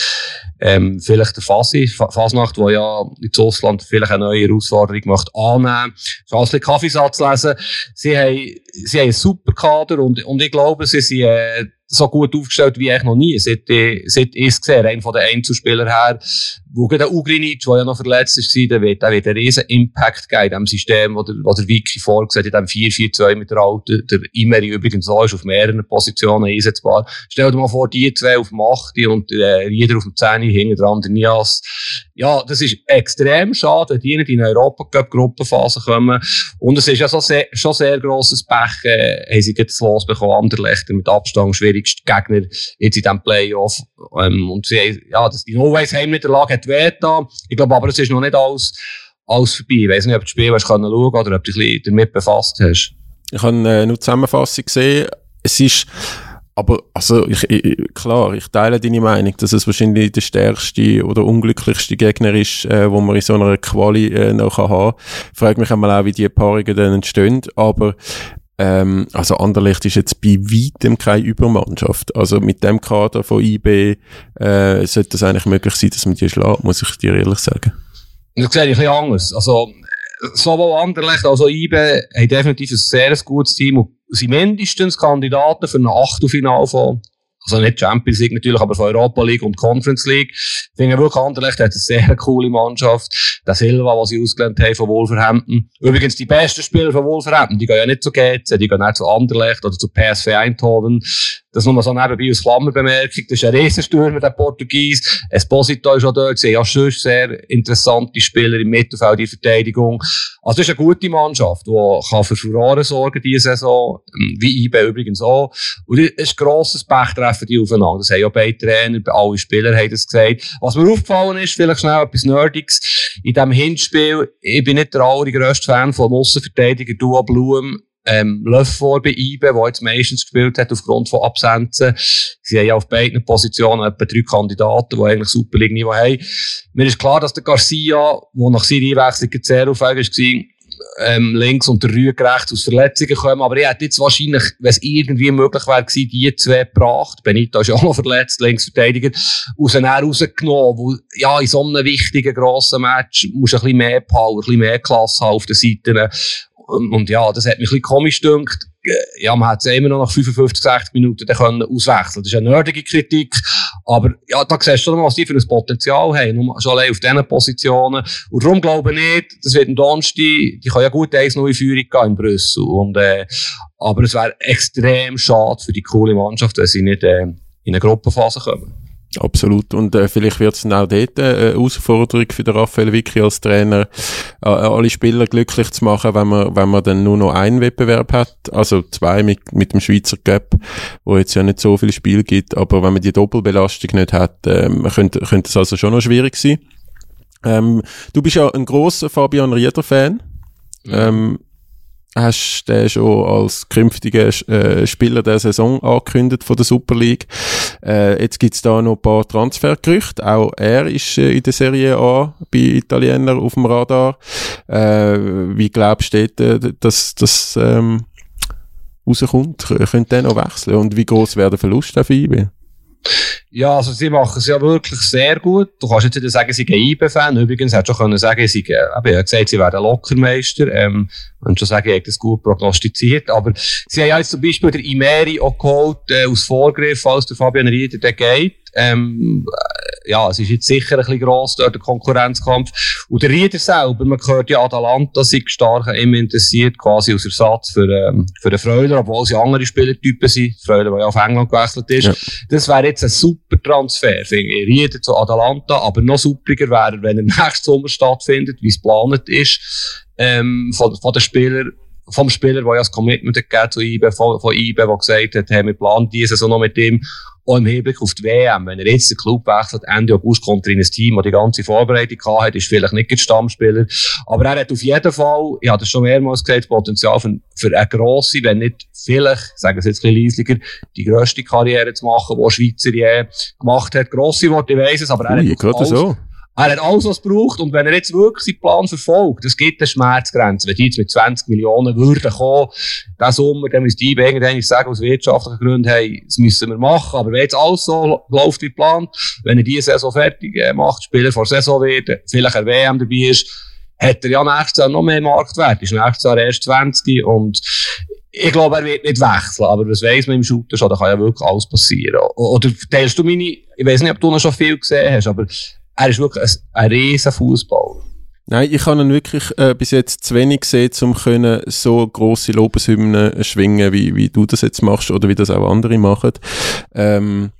ähm, vielleicht der Fasi, Fasnacht, der ja in Russland vielleicht eine neue Herausforderung möchte annehmen. So ein bisschen Kaffeesatz lesen. Sie haben, sie haben einen super Kader und, und ich glaube, sie sind, äh, so gut aufgestellt wie eigentlich noch nie, seit, seit ich es gesehen einer von den Einzelspielern her. Wo der Ugrinic, der ja noch verletzt ist, der wird, der wird einen riesen Impact geben in dem System, wo der, wo der Wiki vorgesehen in dem 4-4-2 mit der Alten, der Imeri übrigens so ist, auf mehreren Positionen einsetzbar. Stell dir mal vor, die zwei auf dem 8 und äh, jeder auf dem 10 hinten dran, der Nias. Ja, das ist extrem schade, die nicht in die Europacup-Gruppenphase kommen. Und es ist ja so sehr, schon sehr grosses Pech, äh, haben sie jetzt losbekommen, Anderlechter mit Abstand schwierig schwierigste Gegner jetzt in diesem Playoff. Ähm, und sie, ja, das, die No-Ways-Heimniederlage hat weh Ich glaube aber, es ist noch nicht alles, alles vorbei. Ich weiß nicht, ob du das Spiel hast schauen oder ob du dich damit befasst hast. Ich habe äh, nur die Zusammenfassung gesehen. Es ist, aber, also, ich, ich, klar, ich teile deine Meinung, dass es wahrscheinlich der stärkste oder unglücklichste Gegner ist, äh, wo man in so einer Quali äh, noch haben kann. Ich frage mich einmal auch, wie die Paarungen dann entstehen, aber ähm, also Anderlecht ist jetzt bei weitem keine Übermannschaft. Also mit dem Kader von IB äh, sollte es eigentlich möglich sein, dass man die schlägt, muss ich dir ehrlich sagen. Das sehe ich ein bisschen anders. Also sowohl Anderlecht als auch IB haben definitiv ein sehr gutes Team sind mindestens Kandidaten für ein Achtelfinale von also nicht Champions League natürlich, aber von Europa League und Conference League. Ich finde wirklich, Anderlecht hat eine sehr coole Mannschaft. Der Silva, was sie ausgelernt haben von Wolverhampton. Übrigens, die besten Spieler von Wolverhampton, die gehen ja nicht zu GC, die gehen nicht zu Anderlecht oder zu PSV Eindhoven. Das nur mal so nebenbei als Klammerbemerkung. Das ist ein Riesenstürmer, der Portugies. Esposito ist auch dort gesehen. Ja, sonst sehr interessante Spieler im Mittelfeld, in Verteidigung. Also, das ist eine gute Mannschaft, die kann für Furore sorgen diese Saison. Wie IB übrigens auch. Und es ist grosses Pech treffen die aufeinander. Das haben ja beide Trainer, alle Spieler haben das gesagt. Was mir aufgefallen ist, vielleicht schnell etwas Nerdiges. In diesem Hinspiel, ich bin nicht der allergrößte Fan von Aussenverteidiger Dua Blum ähm, Löffel bei IBE, der jetzt meistens gespielt hat aufgrund von Absenzen. Sie haben ja auf beiden Positionen etwa drei Kandidaten, die eigentlich Super League-Niveau haben. Mir ist klar, dass der Garcia, der nach seiner Einwechslung sehr aufhängig war, ähm, links und der Rüge rechts aus Verletzungen kommen. Aber ich hätte jetzt wahrscheinlich, wenn es irgendwie möglich wäre, gewesen, die zwei gebracht. Benito ist auch noch verletzt, links verteidigt, aus den rausgenommen. Wo, ja, in so einem wichtigen, grossen Match musst du ein bisschen mehr Power, ein bisschen mehr Klasse haben auf den Seiten. Und, und, ja, das hat mich ein bisschen komisch gedacht. Ja, man hat es immer noch nach 55, 60 Minuten dann können auswechseln. Das ist eine nerdige Kritik. Aber ja, da siehst du schon mal, was die für ein Potenzial haben. Schon allein auf diesen Positionen. Und darum glaube ich nicht, das wird ein Donnerstag, die kann ja gut 1 neue Führung gehen in Brüssel. Und, äh, aber es wäre extrem schade für die coole Mannschaft, wenn sie nicht äh, in eine Gruppenphase kommen. Absolut. Und äh, vielleicht wird es dann auch dort äh, eine Herausforderung für den Raphael Vicky als Trainer, äh, alle Spieler glücklich zu machen, wenn man, wenn man dann nur noch einen Wettbewerb hat. Also zwei mit, mit dem Schweizer Cup, wo jetzt ja nicht so viel Spiel gibt. Aber wenn man die Doppelbelastung nicht hat, ähm, könnte, könnte es also schon noch schwierig sein. Ähm, du bist ja ein grosser Fabian Rieder-Fan. Mhm. Ähm, hast den schon als künftiger äh, Spieler der Saison angekündigt von der Super League. Äh, jetzt gibt's da noch ein paar Transfergerüchte. Auch er ist äh, in der Serie A bei Italienern auf dem Radar. Äh, wie glaubst du, äh, dass das ähm, rauskommt? Könnte der noch wechseln? Und wie groß wäre der Verlust für IB? Ja, also sie machen es ja wirklich sehr gut. Du kannst jetzt nicht sagen, sie sind IB-Fan. Übrigens, hätte schon können sagen, sie, äh, ich habe gesagt, sie werden Lockermeister. Ähm, man schon sagen, ich habe das gut prognostiziert. Aber sie haben ja jetzt zum Beispiel der Imeri auch geholt, äh, aus Vorgriff, falls der Fabian Rieder der geht. Ähm, äh, ja, es ist jetzt sicher ein bisschen gross, dort der Konkurrenzkampf. Und der Rieder selber, man hört ja Atalanta, sich stark immer interessiert, quasi als Ersatz für, ähm, für den Freuler, obwohl sie andere Spielertypen sind. Freuler, der ja auf England gewechselt ist. Ja. Das wäre jetzt ein super Transfer, finde ich. Rieder zu Atalanta, aber noch superiger wäre, wenn er nächstes Sommer stattfindet, wie es geplant ist, ähm, von, von den Spielern vom Spieler, der ja das Commitment gegeben zu IBE, von, von IBE, der gesagt hat, hey, wir planen diese Saison noch mit ihm, auch im Hinblick auf die WM. Wenn er jetzt den Club wechselt, Ende August kommt er in ein Team, das die ganze Vorbereitung hat, ist vielleicht nicht der Stammspieler. Aber er hat auf jeden Fall, ich habe das schon mehrmals gesagt, Potenzial für, für eine grosse, wenn nicht vielleicht, sagen wir es jetzt ein bisschen leislicher, die grösste Karriere zu machen, die Schweizer je gemacht hat. Grosse Worte, ich weiss es, aber er Ui, hat alles, so. Er hat alles, was braucht. Und wenn er jetzt wirklich seinen Plan verfolgt, das gibt eine Schmerzgrenze. Wenn die jetzt mit 20 Millionen würden kommen, diesen Sommer, dann müsste ich irgendwann sagen, aus wirtschaftlichen Gründen, hey, das müssen wir machen. Aber wenn jetzt alles so läuft wie geplant, wenn er diese Saison fertig äh, macht, Spieler vor Saison werden, vielleicht ein WM dabei ist, hat er ja nächstes Jahr noch mehr Marktwert. Ist nächstes Jahr erst 20 und ich glaube, er wird nicht wechseln, aber das weiss man im Shooter schon, da kann ja wirklich alles passieren. Oder teilst du meine, ich weiß nicht, ob du noch schon viel gesehen hast, aber er ist wirklich ein, ein riesen Fußballer. Nein, ich habe ihn wirklich äh, bis jetzt zu wenig gesehen, um können so grosse Lobeshymnen schwingen, wie, wie du das jetzt machst oder wie das auch andere machen. Ähm,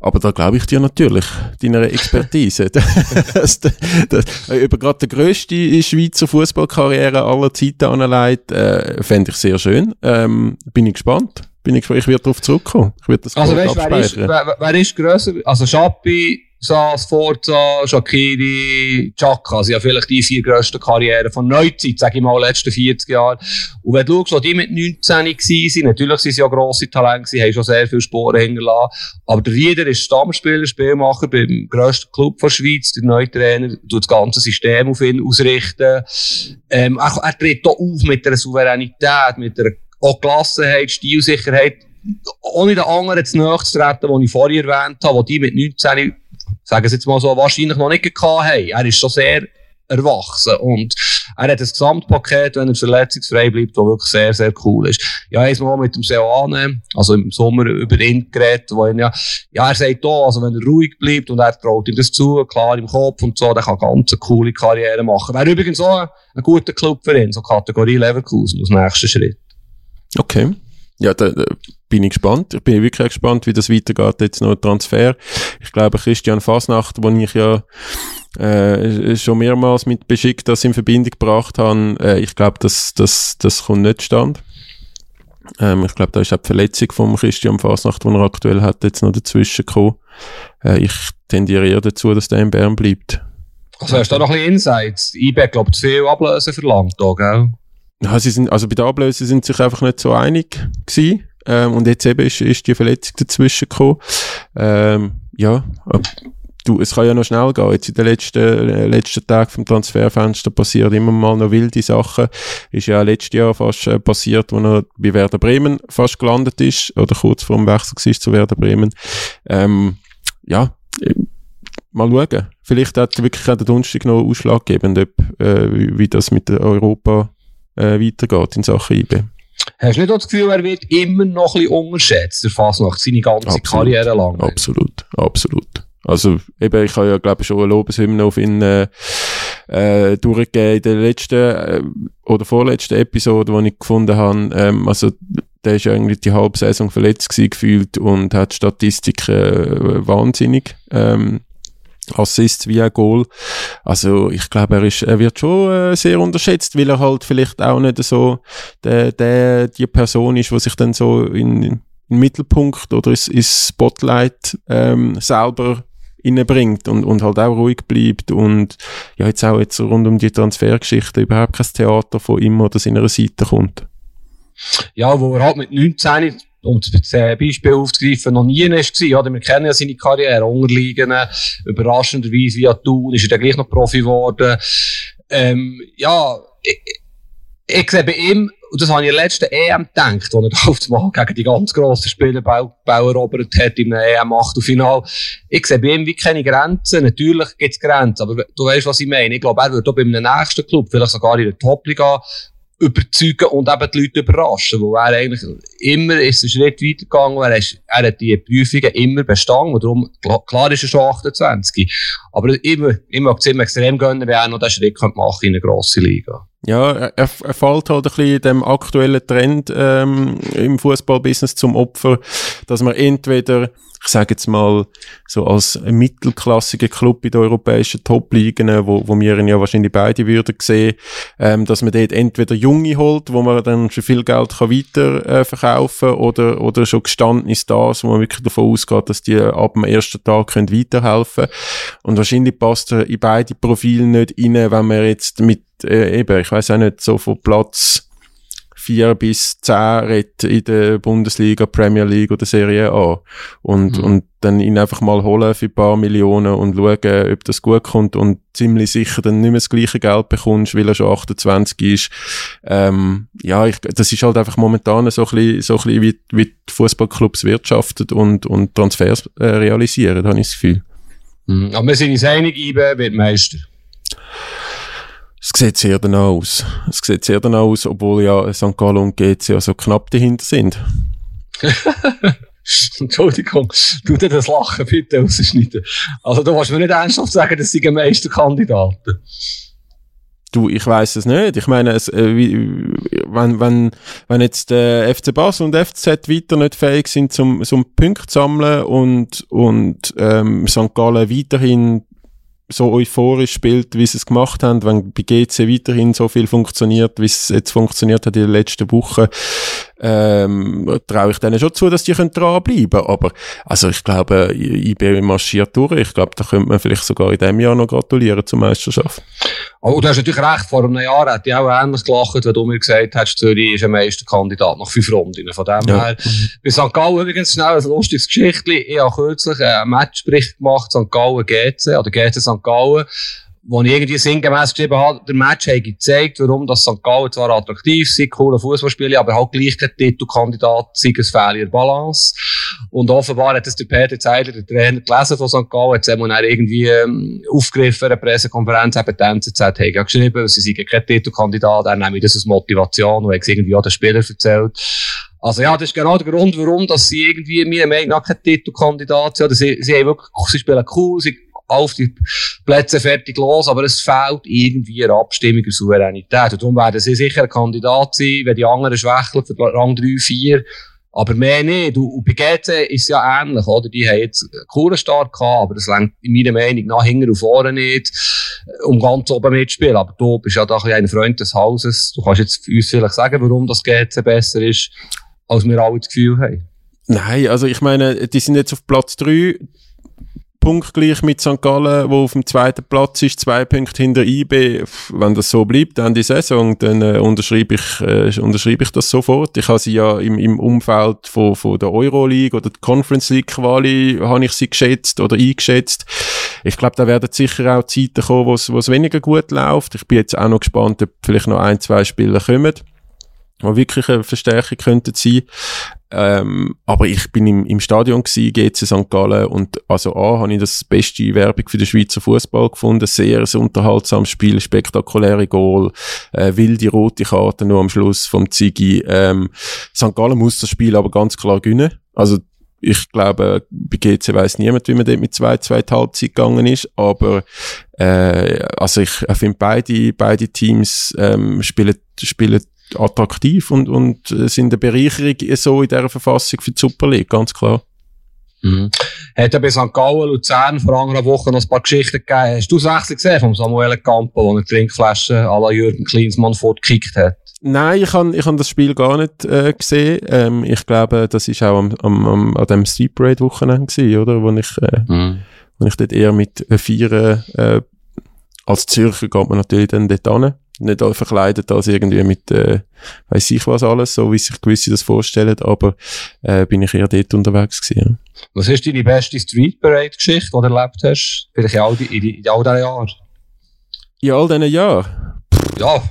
aber da glaube ich dir natürlich, deiner Expertise. das, das, über gerade die grösste Schweizer Fußballkarriere aller Zeiten anlegt, äh, fände ich sehr schön. Ähm, bin ich gespannt. Bin ich, ich werde darauf zurückkommen. Ich werde das also weißt, wer ist, wer, wer ist grösser? Also Schappi, Saas, Forza, Shakiri, Chaka, sie haben vielleicht die vier grössten Karrieren von Neuzeit, sage ich mal, letzten 40 Jahren. Und wenn du schaust, die mit 19 waren, natürlich sind sie ja grosse Talente, sie haben schon sehr viele Sporen hinterlassen. Aber der Rieder ist Stammspieler, Spielmacher beim grössten Club der Schweiz, der neue Trainer, tut das ganze System auf ihn ausrichten. Ähm, er, er tritt hier auf mit einer Souveränität, mit einer auch Gelassenheit, Stilsicherheit, ohne den anderen zu nahe zu treten, die ich vorher erwähnt habe, die mit 19 sagen Sie jetzt mal so, wahrscheinlich noch nicht gehabt haben. Er ist schon sehr erwachsen und er hat ein Gesamtpaket, wenn er verletzungsfrei bleibt, das wirklich sehr, sehr cool ist. Ja, einmal mit dem Seoane, also im Sommer über ihn geredet, wo ihn ja, ja, er sagt da, also wenn er ruhig bleibt und er traut ihm das zu, klar im Kopf und so, der kann ganz eine coole Karriere machen. Wäre übrigens auch ein, ein guter Club für ihn, so Kategorie Leverkusen als nächster Schritt. Okay. Ja, da, da bin ich gespannt. Ich bin wirklich gespannt, wie das weitergeht. Jetzt noch Transfer. Ich glaube, Christian Fasnacht, wo ich ja äh, schon mehrmals mit beschickt das in Verbindung gebracht habe, äh, ich glaube, das, das, das kommt nicht stand. Ähm, ich glaube, da ist auch die Verletzung von Christian Fasnacht, die er aktuell hat, jetzt noch dazwischen gekommen. Äh, ich tendiere eher dazu, dass der in Bern bleibt. Also hast du da noch ein bisschen Insights? eBay, glaube ich, viel Ablöse verlangt, da, gell? Ja, sie sind, also bei der Ablöse sind sie sich einfach nicht so einig gewesen. Ähm, und jetzt eben ist, ist die Verletzung dazwischen gekommen. Ähm, ja, du, es kann ja noch schnell gehen. Jetzt in den letzten, äh, letzten Tagen vom Transferfenster passieren immer mal noch wilde Sachen. Ist ja letztes Jahr fast äh, passiert, wo er bei Werder Bremen fast gelandet ist oder kurz vor dem Wechsel war zu Werder Bremen. Ähm, ja, äh, mal schauen. Vielleicht hat wirklich auch der Donnerstag noch ausschlaggebend, ob, äh, wie, wie das mit Europa äh, weitergeht in Sachen IB. Hast du nicht das Gefühl, er wird immer noch ein bisschen unterschätzt, der Fasnacht, seine ganze absolut, Karriere lang? Absolut, absolut. Also, eben, ich habe ja, glaube ich, schon eine Lobeshymne auf ihn äh, äh, durchgegeben in der letzten äh, oder vorletzten Episode, die ich gefunden habe. Ähm, also, der ist ja eigentlich die halbe Saison verletzt gewesen, gefühlt und hat Statistiken äh, wahnsinnig. Ähm, Assist wie ein Goal. Also ich glaube, er ist, er wird schon äh, sehr unterschätzt, weil er halt vielleicht auch nicht so der, der die Person ist, wo sich dann so in, in Mittelpunkt oder ins, ins Spotlight ähm, selber reinbringt und, und halt auch ruhig bleibt und ja, jetzt auch jetzt rund um die Transfergeschichte überhaupt kein Theater von ihm oder seiner Seite kommt. Ja, wo er halt mit 19 um das Beispiel aufzugreifen, noch nie war. Oder? Wir kennen ja seine Karriere, unterliegen, überraschenderweise via Thun ist er dann gleich noch Profi geworden. Ähm, ja, ich, ich sehe bei ihm, und das habe ich in der letzten EM gedacht, wo er da auf Mal gegen die ganz grossen Spieler erobert hat im EM Achtelfinal. Ich sehe bei ihm wie keine Grenzen. Natürlich gibt es Grenzen, aber du weißt, was ich meine. Ich glaube, er würde auch bei einem nächsten Club, vielleicht sogar in der Top-Liga, überzeugen und eben die Leute überraschen. Wo er eigentlich immer ist einen Schritt weitergegangen. Er, ist, er hat die Prüfungen immer bestanden. Und darum, klar ist er schon 28. Aber immer, immer es ihm extrem gönnen, wenn er noch den Schritt machen könnte in eine grosse Liga. Ja, er, er fällt halt ein bisschen dem aktuellen Trend ähm, im Fußballbusiness zum Opfer, dass man entweder ich sage jetzt mal, so als mittelklassiger Club in den europäischen Top-Ligen, wo, wo wir ihn ja wahrscheinlich beide würden sehen, ähm, dass man dort entweder Junge holt, wo man dann für viel Geld kann weiter äh, verkaufen oder, oder schon gestandene Stars, wo man wirklich davon ausgeht, dass die ab dem ersten Tag können weiterhelfen Und wahrscheinlich passt er in beide Profile nicht rein, wenn man jetzt mit, äh, eben, ich weiß auch nicht, so von Platz vier bis zehn redet in der Bundesliga, Premier League oder Serie A. Und, mhm. und dann ihn einfach mal holen für ein paar Millionen und schauen, ob das gut kommt und ziemlich sicher dann nicht mehr das gleiche Geld bekommst, weil er schon 28 ist. Ähm, ja, ich, das ist halt einfach momentan so ein bisschen, so ein bisschen wie, wie die Fußballclubs wirtschaften und, und Transfers äh, realisieren, habe ich das Gefühl. Mhm. Aber wir sind uns einig, IBE wird Meister. Es sieht sehr danach aus. Es sieht sehr danach aus, obwohl ja St. Gallen und GC ja so knapp dahinter sind. Entschuldigung, tu dir das Lachen bitte rausschneiden. Also du willst mir nicht ernsthaft sagen, dass sie Meisterkandidaten Du, ich weiß es nicht. Ich meine, es, äh, wie, wenn, wenn, wenn jetzt äh, FC Basel und FZ weiter nicht fähig sind, zum, zum Punkt zu sammeln und, und ähm, St. Gallen weiterhin so euphorisch spielt, wie sie es gemacht haben, wenn bei GC weiterhin so viel funktioniert, wie es jetzt funktioniert hat in den letzten Wochen, ähm, traue ich denen schon zu, dass die können dranbleiben Aber also ich glaube, IB marschiert durch. Ich glaube, da könnte man vielleicht sogar in diesem Jahr noch gratulieren zur Meisterschaft. Oh, du hast natürlich recht. Vor einem Jahr hätte ich auch ähnlich gelacht, wenn du mir gesagt hast, Zürich ist ein Meisterkandidat nach fünf Runden. Von dem ja. her. Bei St. Gallen übrigens schnell ein lustiges Geschichtchen. Ich habe kürzlich einen Matchbericht gemacht, St. Gallen GC, oder GC St. Gallen wo ich irgendwie sinngemäß geschrieben habe, der Match hat gezeigt, warum das St. Gallen zwar attraktiv sind, coole Fußballspiele, aber halt gleich der Titelkandidat sei es Fehler Balance. Und offenbar hat das der Peter Zeidler, der Trainer, gelesen von St. Gallen, hat es dann irgendwie ähm, aufgegriffen, eine Pressekonferenz, eben die NZZ hat ja geschrieben, sie seien kein Titelkandidat, er nehme das als Motivation und hat es irgendwie auch den Spieler erzählt. Also ja, das ist genau der Grund, warum dass sie irgendwie mir Meinung nach kein Titelkandidat sind. Sie, sie, haben wirklich, sie spielen cool, sie auf die Plätze fertig los, aber es fehlt irgendwie eine Abstimmung und Souveränität. Und darum werden sie sicher ein Kandidat sein, wenn die anderen schwächeln für Rang 3, 4. Aber mehr nicht. Und bei GC ist es ja ähnlich, oder? Die haben jetzt einen coolen Start gehabt, aber das längt in meiner Meinung nach hinten und vorne nicht, um ganz oben mitzuspielen. Aber du bist ja da ein Freund des Hauses. Du kannst jetzt uns vielleicht sagen, warum das GC besser ist, als wir alle das Gefühl haben. Nein, also ich meine, die sind jetzt auf Platz 3 punktgleich mit St. Gallen, wo auf dem zweiten Platz ist, zwei Punkte hinter IB. Wenn das so bleibt, dann die Saison, dann äh, unterschreibe ich, äh, unterschreibe ich das sofort. Ich habe sie ja im, im Umfeld von, von der Euroleague oder der Conference League Quali, habe ich sie geschätzt oder eingeschätzt. Ich glaube, da werden sicher auch Zeiten kommen, wo es weniger gut läuft. Ich bin jetzt auch noch gespannt, ob vielleicht noch ein, zwei Spieler kommen die wirklich eine Verstärkung könnten sein. Ähm, aber ich bin im, im Stadion gsi, GC St. Gallen und also A, habe ich das beste Werbung für den Schweizer Fußball gefunden, sehr ein unterhaltsames Spiel, spektakuläre Goal, äh, wilde rote Karten nur am Schluss vom Ziggy. Ähm, St. Gallen muss das Spiel aber ganz klar gewinnen. Also ich glaube, bei GC weiß niemand, wie man dort mit zwei, zwei Halbzeit gegangen ist, aber äh, also ich, ich finde beide, beide Teams ähm, spielen, spielen attraktiv und, und äh, sind eine Bereicherung so in dieser Verfassung für die Super League, ganz klar. Mhm. Hat ja bei St. Gallen, Luzern vor einer Woche noch ein paar Geschichten gegeben. Hast du das Wechsel gesehen vom Samuel Campo, wo eine Trinkflasche à la Jürgen Klinsmann fortgekickt hat? Nein, ich habe ich hab das Spiel gar nicht äh, gesehen. Ähm, ich glaube, das ist auch am, am, am, an dem Steep Parade Wochenende oder? Wo ich, äh, mhm Und ich dort eher mit Feiern, äh, als Zürcher geht man natürlich dann dort hin. Nicht verkleidet als irgendwie mit, äh, weiss ich was alles, so wie sich gewisse das vorstellen, aber, äh, bin ich eher dort unterwegs gewesen, ja. Was ist deine beste Street Parade Geschichte, die du erlebt hast? Vielleicht in all, die, in, in all diesen Jahren? In all diesen Jahren? Ja,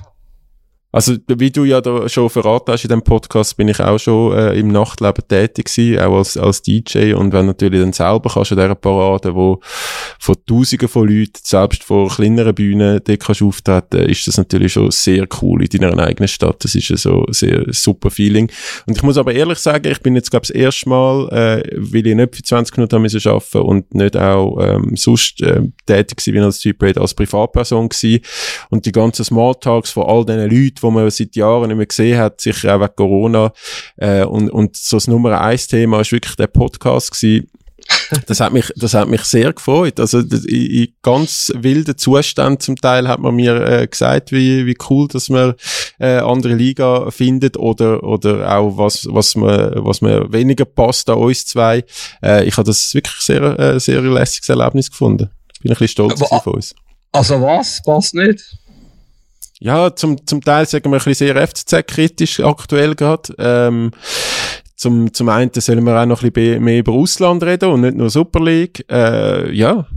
also, wie du ja da schon verraten hast in dem Podcast, bin ich auch schon äh, im Nachtleben tätig gewesen, auch als, als DJ. Und wenn natürlich dann selber kannst in dieser Parade, wo von Tausenden von Leuten, selbst vor kleineren Bühnen, dort kannst auftreten, ist das natürlich schon sehr cool in deiner eigenen Stadt. Das ist so ein sehr super Feeling. Und ich muss aber ehrlich sagen, ich bin jetzt, glaube ich, das erste Mal, äh, weil ich nicht für 20 Minuten müssen arbeiten und nicht auch ähm, sonst äh, tätig gewesen, wie als Typ als Privatperson gewesen. Und die ganzen Smalltalks von all diesen Leuten, Leute, die man seit Jahren nicht mehr gesehen hat, sicher auch wegen Corona. Äh, und, und so das Nummer eins Thema ist wirklich der Podcast gewesen. das hat mich, das hat mich sehr gefreut. Also in, in ganz wilden Zuständen zum Teil hat man mir äh, gesagt, wie, wie cool, dass man äh, andere Liga findet oder oder auch was was man was man weniger passt an uns zwei. Äh, ich habe das wirklich sehr äh, sehr lässiges Erlebnis gefunden. Bin ein bisschen stolz Aber, von uns. Also was passt nicht? Ja, zum, zum Teil sagen wir ein bisschen sehr FCZ-kritisch aktuell gerade. Ähm, zum, zum einen sollen wir auch noch ein bisschen mehr über Ausland reden und nicht nur Super League. Äh, ja,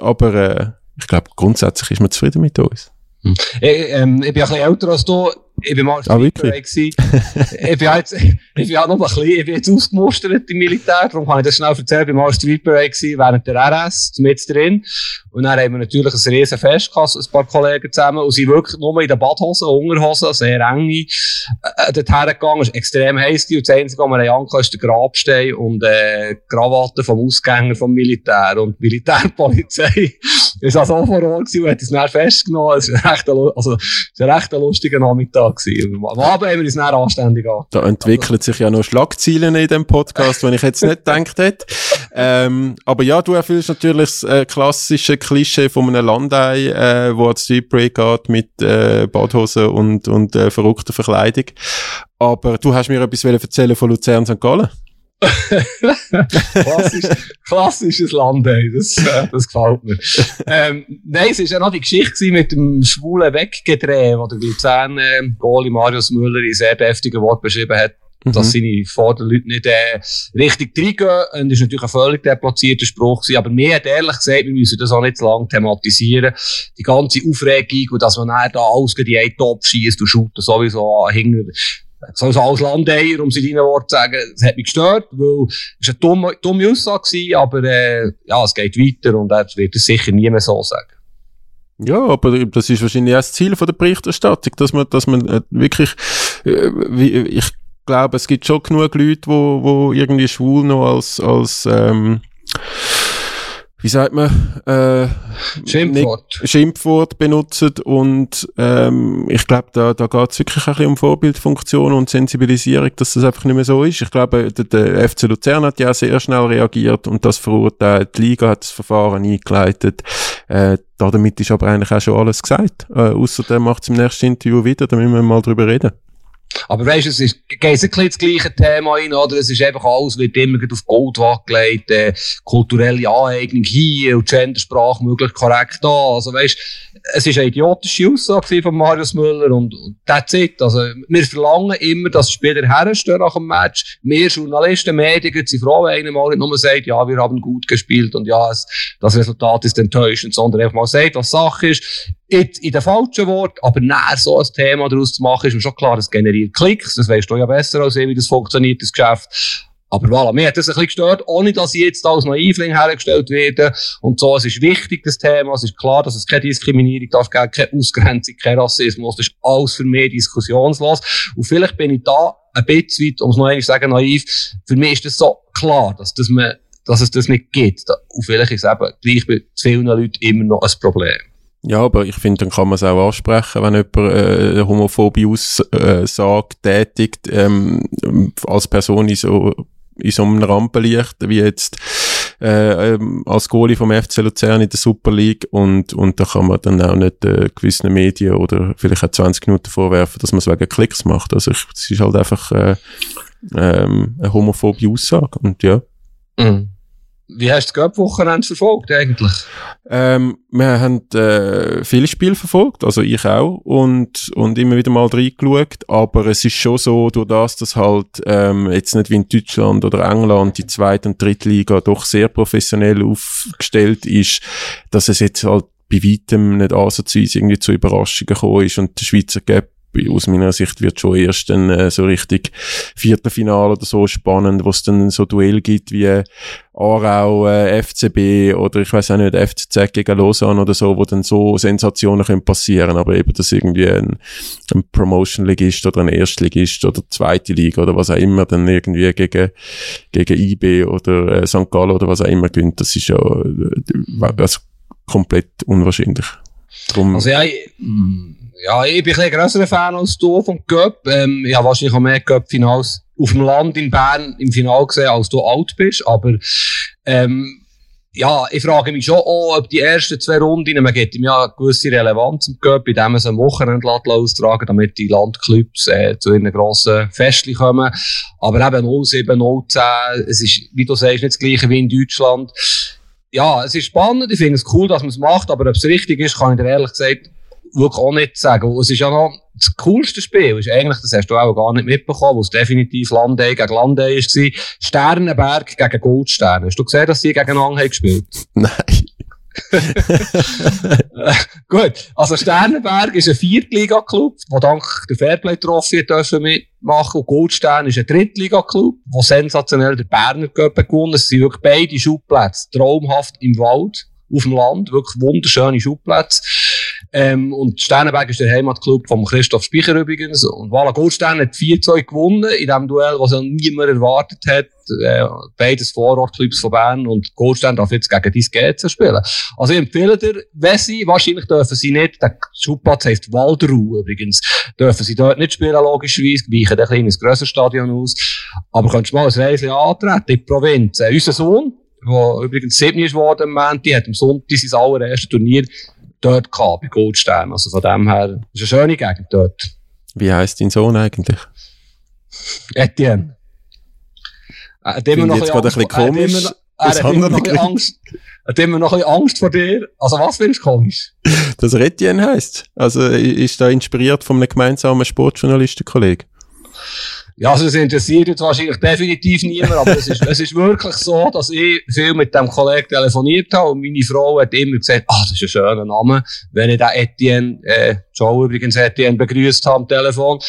aber äh, ich glaube, grundsätzlich ist man zufrieden mit uns. Hm. Ich, ähm, ich bin ein bisschen älter als du. Ich bin mal ah, wirklich? ich bin jetzt, ich bin noch ein bisschen, ich bin jetzt ausgemustert im Militär, darum kann ich das schnell erzählen. Ich bin mal Street Parade während der RS, mit drin. Und dann haben wir natürlich ein riesen Fest gehabt, ein paar Kollegen zusammen, und sind wirklich nur in den Badhosen, Unterhosen, sehr enge, äh, dorthin gegangen. Es war extrem heiß, und das Einzige, was wir haben ist der Grabstein und, äh, Krawatte vom Ausgänger vom Militär und Militärpolizei. ist also auch vor Ort gewesen und hat uns dann festgenommen. Es war echt ein, also, es war echt ein lustiger Nachmittag gewesen. Am Abend haben wir uns dann anständig an. Da entwickeln sich ja noch Schlagzeilen in dem Podcast, wenn ich jetzt nicht gedacht hätte. Ähm, aber ja, du erfüllst natürlich das äh, klassische Klischee von einem Landei, äh, wo als Street Break geht mit äh, Badhosen und, und äh, verrückter Verkleidung. Aber du hast mir etwas erzählen von Luzern St. Gallen. Klassisch, klassisches Land, ey. Das, äh, das gefällt mir. Ähm, nein, es war ja noch die Geschichte mit dem schwulen Weggedreh, wo der Luzern, äh, Goalie Marius Müller in sehr deftigen Wort beschrieben hat, mhm. dass seine Vorderleute nicht äh, richtig reingehen. Und das war natürlich ein völlig deplatzierter Spruch. Gewesen. Aber mir hat ehrlich gesagt, wir müssen das auch nicht zu lange thematisieren. Die ganze Aufregung und dass man dann da alles gegen die einen Top schießt und shooten sowieso hinter so als Landeier, um sie deinen Wort zu sagen, es hat mich gestört, weil es eine dumme, dumme Aussage war, aber äh, ja, es geht weiter und er wird es sicher nie mehr so sagen. Ja, aber das ist wahrscheinlich auch das Ziel von der Berichterstattung, dass man, dass man äh, wirklich, äh, wie, ich glaube, es gibt schon genug Leute, wo, wo irgendwie schwul noch als, als ähm, wie sagt man, äh, Schimpfwort. Schimpfwort benutzen und ähm, ich glaube, da, da geht es wirklich ein bisschen um Vorbildfunktion und Sensibilisierung, dass das einfach nicht mehr so ist. Ich glaube, der, der FC Luzern hat ja sehr schnell reagiert und das verurteilt. Die Liga hat das Verfahren eingeleitet. Äh, damit ist aber eigentlich auch schon alles gesagt. Äh, außerdem macht es im nächsten Interview wieder, da müssen wir mal drüber reden. Aber weißt du, es ist, geht ein das gleiche Thema ein, oder? Es ist einfach alles, wird immer auf Gold weggelegt, äh, kulturelle Aneignung hier und Gendersprache möglichst korrekt da. Also weißt es ist eine idiotische Aussage von Marius Müller und, that's it. Also, wir verlangen immer, dass Spieler herstehen nach dem Match. Wir Journalisten, Medien sind froh, wenn einer mal nicht nur sagt, ja, wir haben gut gespielt und ja, es, das Resultat ist enttäuschend, sondern einfach mal sagt, was Sache ist. Jetzt in den falschen Wort, aber näher so ein Thema daraus zu machen, ist mir schon klar, es generiert Klicks. Das weißt du ja besser als ich, wie das funktioniert, das Geschäft. Aber voilà, mir hat das ein bisschen gestört, ohne dass ich jetzt als Naivling hergestellt werde. Und so, es ist wichtig, das Thema. Es ist klar, dass es keine Diskriminierung darf geben, keine Ausgrenzung, kein Rassismus. Das ist alles für mich diskussionslos. Und vielleicht bin ich da ein bisschen weit, um es noch einmal zu sagen, naiv. Für mich ist das so klar, dass, dass, man, dass es das nicht gibt. Und vielleicht ist es eben gleich bei vielen Leuten immer noch ein Problem. Ja, aber ich finde, dann kann man es auch ansprechen, wenn jemand äh, eine homophobe Aussage tätigt, ähm, als Person in so in so einem Rampenlicht, wie jetzt äh, ähm, als Goalie vom FC Luzern in der Super League und, und da kann man dann auch nicht äh, gewissen Medien oder vielleicht auch 20 Minuten vorwerfen, dass man es wegen Klicks macht. Also es ist halt einfach äh, ähm, eine homophobe Aussage und ja. Mhm. Wie hast du das Cup-Wochenende verfolgt eigentlich? Ähm, wir haben äh, viele Spiele verfolgt, also ich auch, und, und immer wieder mal reingeschaut, aber es ist schon so, durch das, dass halt ähm, jetzt nicht wie in Deutschland oder England die zweite und dritte Liga doch sehr professionell aufgestellt ist, dass es jetzt halt bei weitem nicht ansatzweise irgendwie zu Überraschungen gekommen ist und der Schweizer Gap aus meiner Sicht wird schon erst dann äh, so richtig Viertelfinale oder so spannend, wo es dann so Duell gibt wie Aarau, äh, FCB oder ich weiß auch nicht, FCZ gegen Lausanne oder so, wo dann so Sensationen können passieren, aber eben, dass irgendwie ein, ein Promotion-Ligist oder ein Erstligist oder zweite Liga oder was auch immer dann irgendwie gegen, gegen IB oder äh, St. Gallen oder was auch immer gewinnt, das ist ja äh, also komplett unwahrscheinlich. Drum also ja, ich, ja, ich bin ein größerer Fan als du vom Cup. Ähm, ich habe wahrscheinlich auch mehr Cup-Finals auf dem Land in Bern im Final gesehen, als du alt bist. Aber ähm, ja, ich frage mich schon auch, ob die ersten zwei Runden, man gibt ihm ja eine gewisse Relevanz im Cup, indem man so ein Wochenende austragen damit die Landclubs äh, zu ihren grossen Festen kommen. Aber eben 07, 010, es ist, wie du sagst, nicht das gleiche wie in Deutschland. Ja, es ist spannend, ich finde es cool, dass man es macht, aber ob es richtig ist, kann ich dir ehrlich gesagt wirklich auch nicht sagen. Es ist ja noch das coolste Spiel, ist eigentlich, das hast du auch gar nicht mitbekommen, wo es definitiv Landei gegen Landei war, Sternenberg gegen Goldstern. Hast du gesehen, dass sie gegeneinander haben gespielt? Nein. Gut, also Sternenberg ist ein Viertliga-Club, der dank der Fairplay-Trophy mitmachen Und Goldstern ist ein Drittliga-Club, der sensationell der Berner Cup gewonnen Es sind wirklich beide Schubplätze traumhaft im Wald, auf dem Land, wirklich wunderschöne Schubplätze. Ähm, und Sternenberg ist der Heimatclub von Christoph Speicher übrigens. Und Walla Goldstern hat 4-2 gewonnen in dem Duell, was ja niemand erwartet hat. Äh, beides Vorortclubs von Bern und Goldstern darf jetzt gegen die GC spielen. Also ich empfehle dir, wenn sie, wahrscheinlich dürfen sie nicht, der Schubplatz heisst Waldruhe übrigens, dürfen sie dort nicht spielen, logischerweise, weichen ein kleines grösseres Stadion aus. Aber könntest du mal ein Reise antreten in die Provinz. Äh, unser Sohn, der übrigens sieben ist worden am Montag, hat am Sonntag sein allererstes Turnier dort gehabt, bei Goldstern. Also von dem her, ist eine schöne Gegend dort. Wie heisst dein Sohn eigentlich? Etienne. Er hat immer noch jetzt gerade ein bisschen komisch. Er hat immer noch Angst. Hat immer noch ein bisschen Angst vor dir. Also was findest du komisch? Dass er Etienne heisst. Also ist da inspiriert von einem gemeinsamen Sportjournalistenkollegen? Ja, also es interessiert jetzt wahrscheinlich definitiv niemand, aber es ist, es ist wirklich so, dass ich viel mit dem Kollegen telefoniert habe und meine Frau hat immer gesagt, ah, das ist ein schöner Name, wenn ich den Etienne, äh, Joe übrigens Etienne begrüßt habe am Telefon.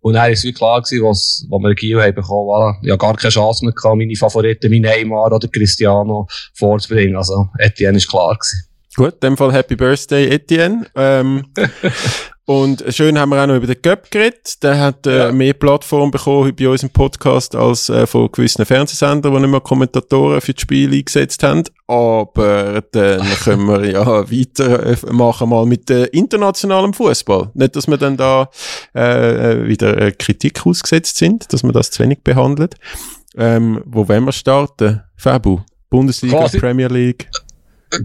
Und dann war es wie klar gewesen, was, was wir Gio haben bekommen, voilà. Ich habe gar keine Chance mehr gehabt, meine Favoriten, wie Neymar oder Cristiano vorzubringen. Also, Etienne ist klar gewesen. Gut, in dem Fall Happy Birthday, Etienne. Ähm, Und schön haben wir auch noch über den Göpp geredet. Der hat äh, ja. mehr Plattform bekommen bei uns im Podcast als äh, von gewissen Fernsehsendern, die nicht mehr Kommentatoren für das Spiel eingesetzt haben. Aber dann können wir ja weitermachen mal mit äh, internationalem Fußball. Nicht, dass wir dann da äh, äh, wieder äh, Kritik ausgesetzt sind, dass wir das zu wenig behandelt. Ähm, wo wollen wir starten? Fabu, Bundesliga, Quasi. Premier League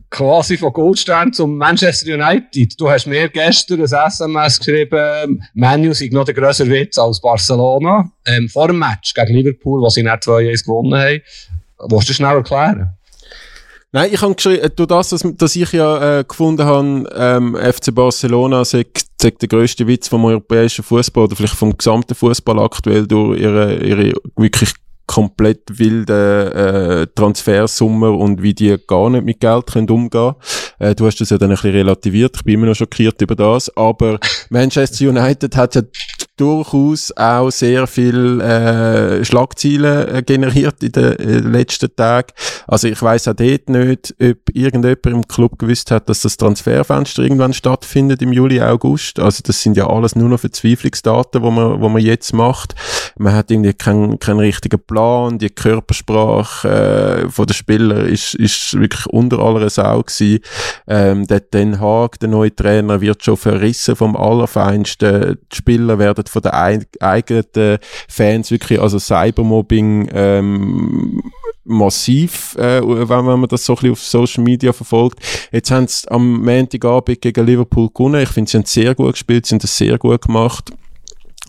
quasi von Goldstern zum Manchester United. Du hast mir gestern ein SMS geschrieben, Manu sei noch der grössere Witz als Barcelona. Ähm, vor dem Match gegen Liverpool, wo sie nach 2-1 gewonnen haben. Willst du schnell erklären? Nein, ich habe geschrieben, durch das, dass, ich ja äh, gefunden habe, ähm, FC Barcelona sei der grösste Witz vom europäischen Fußball oder vielleicht vom gesamten Fußball aktuell durch ihre, ihre wirklich komplett wilde äh, Transfersummen und wie die gar nicht mit Geld können umgehen äh, Du hast das ja dann ein bisschen relativiert, ich bin immer noch schockiert über das, aber Manchester United hat ja durchaus auch sehr viel äh, Schlagzeilen äh, generiert in den äh, letzten Tagen. Also ich weiß auch dort nicht, ob irgendjemand im Club gewusst hat, dass das Transferfenster irgendwann stattfindet im Juli, August. Also das sind ja alles nur noch Verzweiflungsdaten, wo man, wo man jetzt macht. Man hat irgendwie keinen keinen richtigen Plan, die Körpersprache äh, von den Spielern ist, ist wirklich unter aller Sau gewesen. Ähm, der Den Haag, der neue Trainer, wird schon verrissen vom Allerfeinsten. Die Spieler werden von den eigenen Fans wirklich, also Cybermobbing ähm, massiv, äh, wenn, man das so ein bisschen auf Social Media verfolgt. Jetzt haben sie am Montagabend gegen Liverpool gewonnen. Ich finde, sie haben sehr gut gespielt, sie haben das sehr gut gemacht.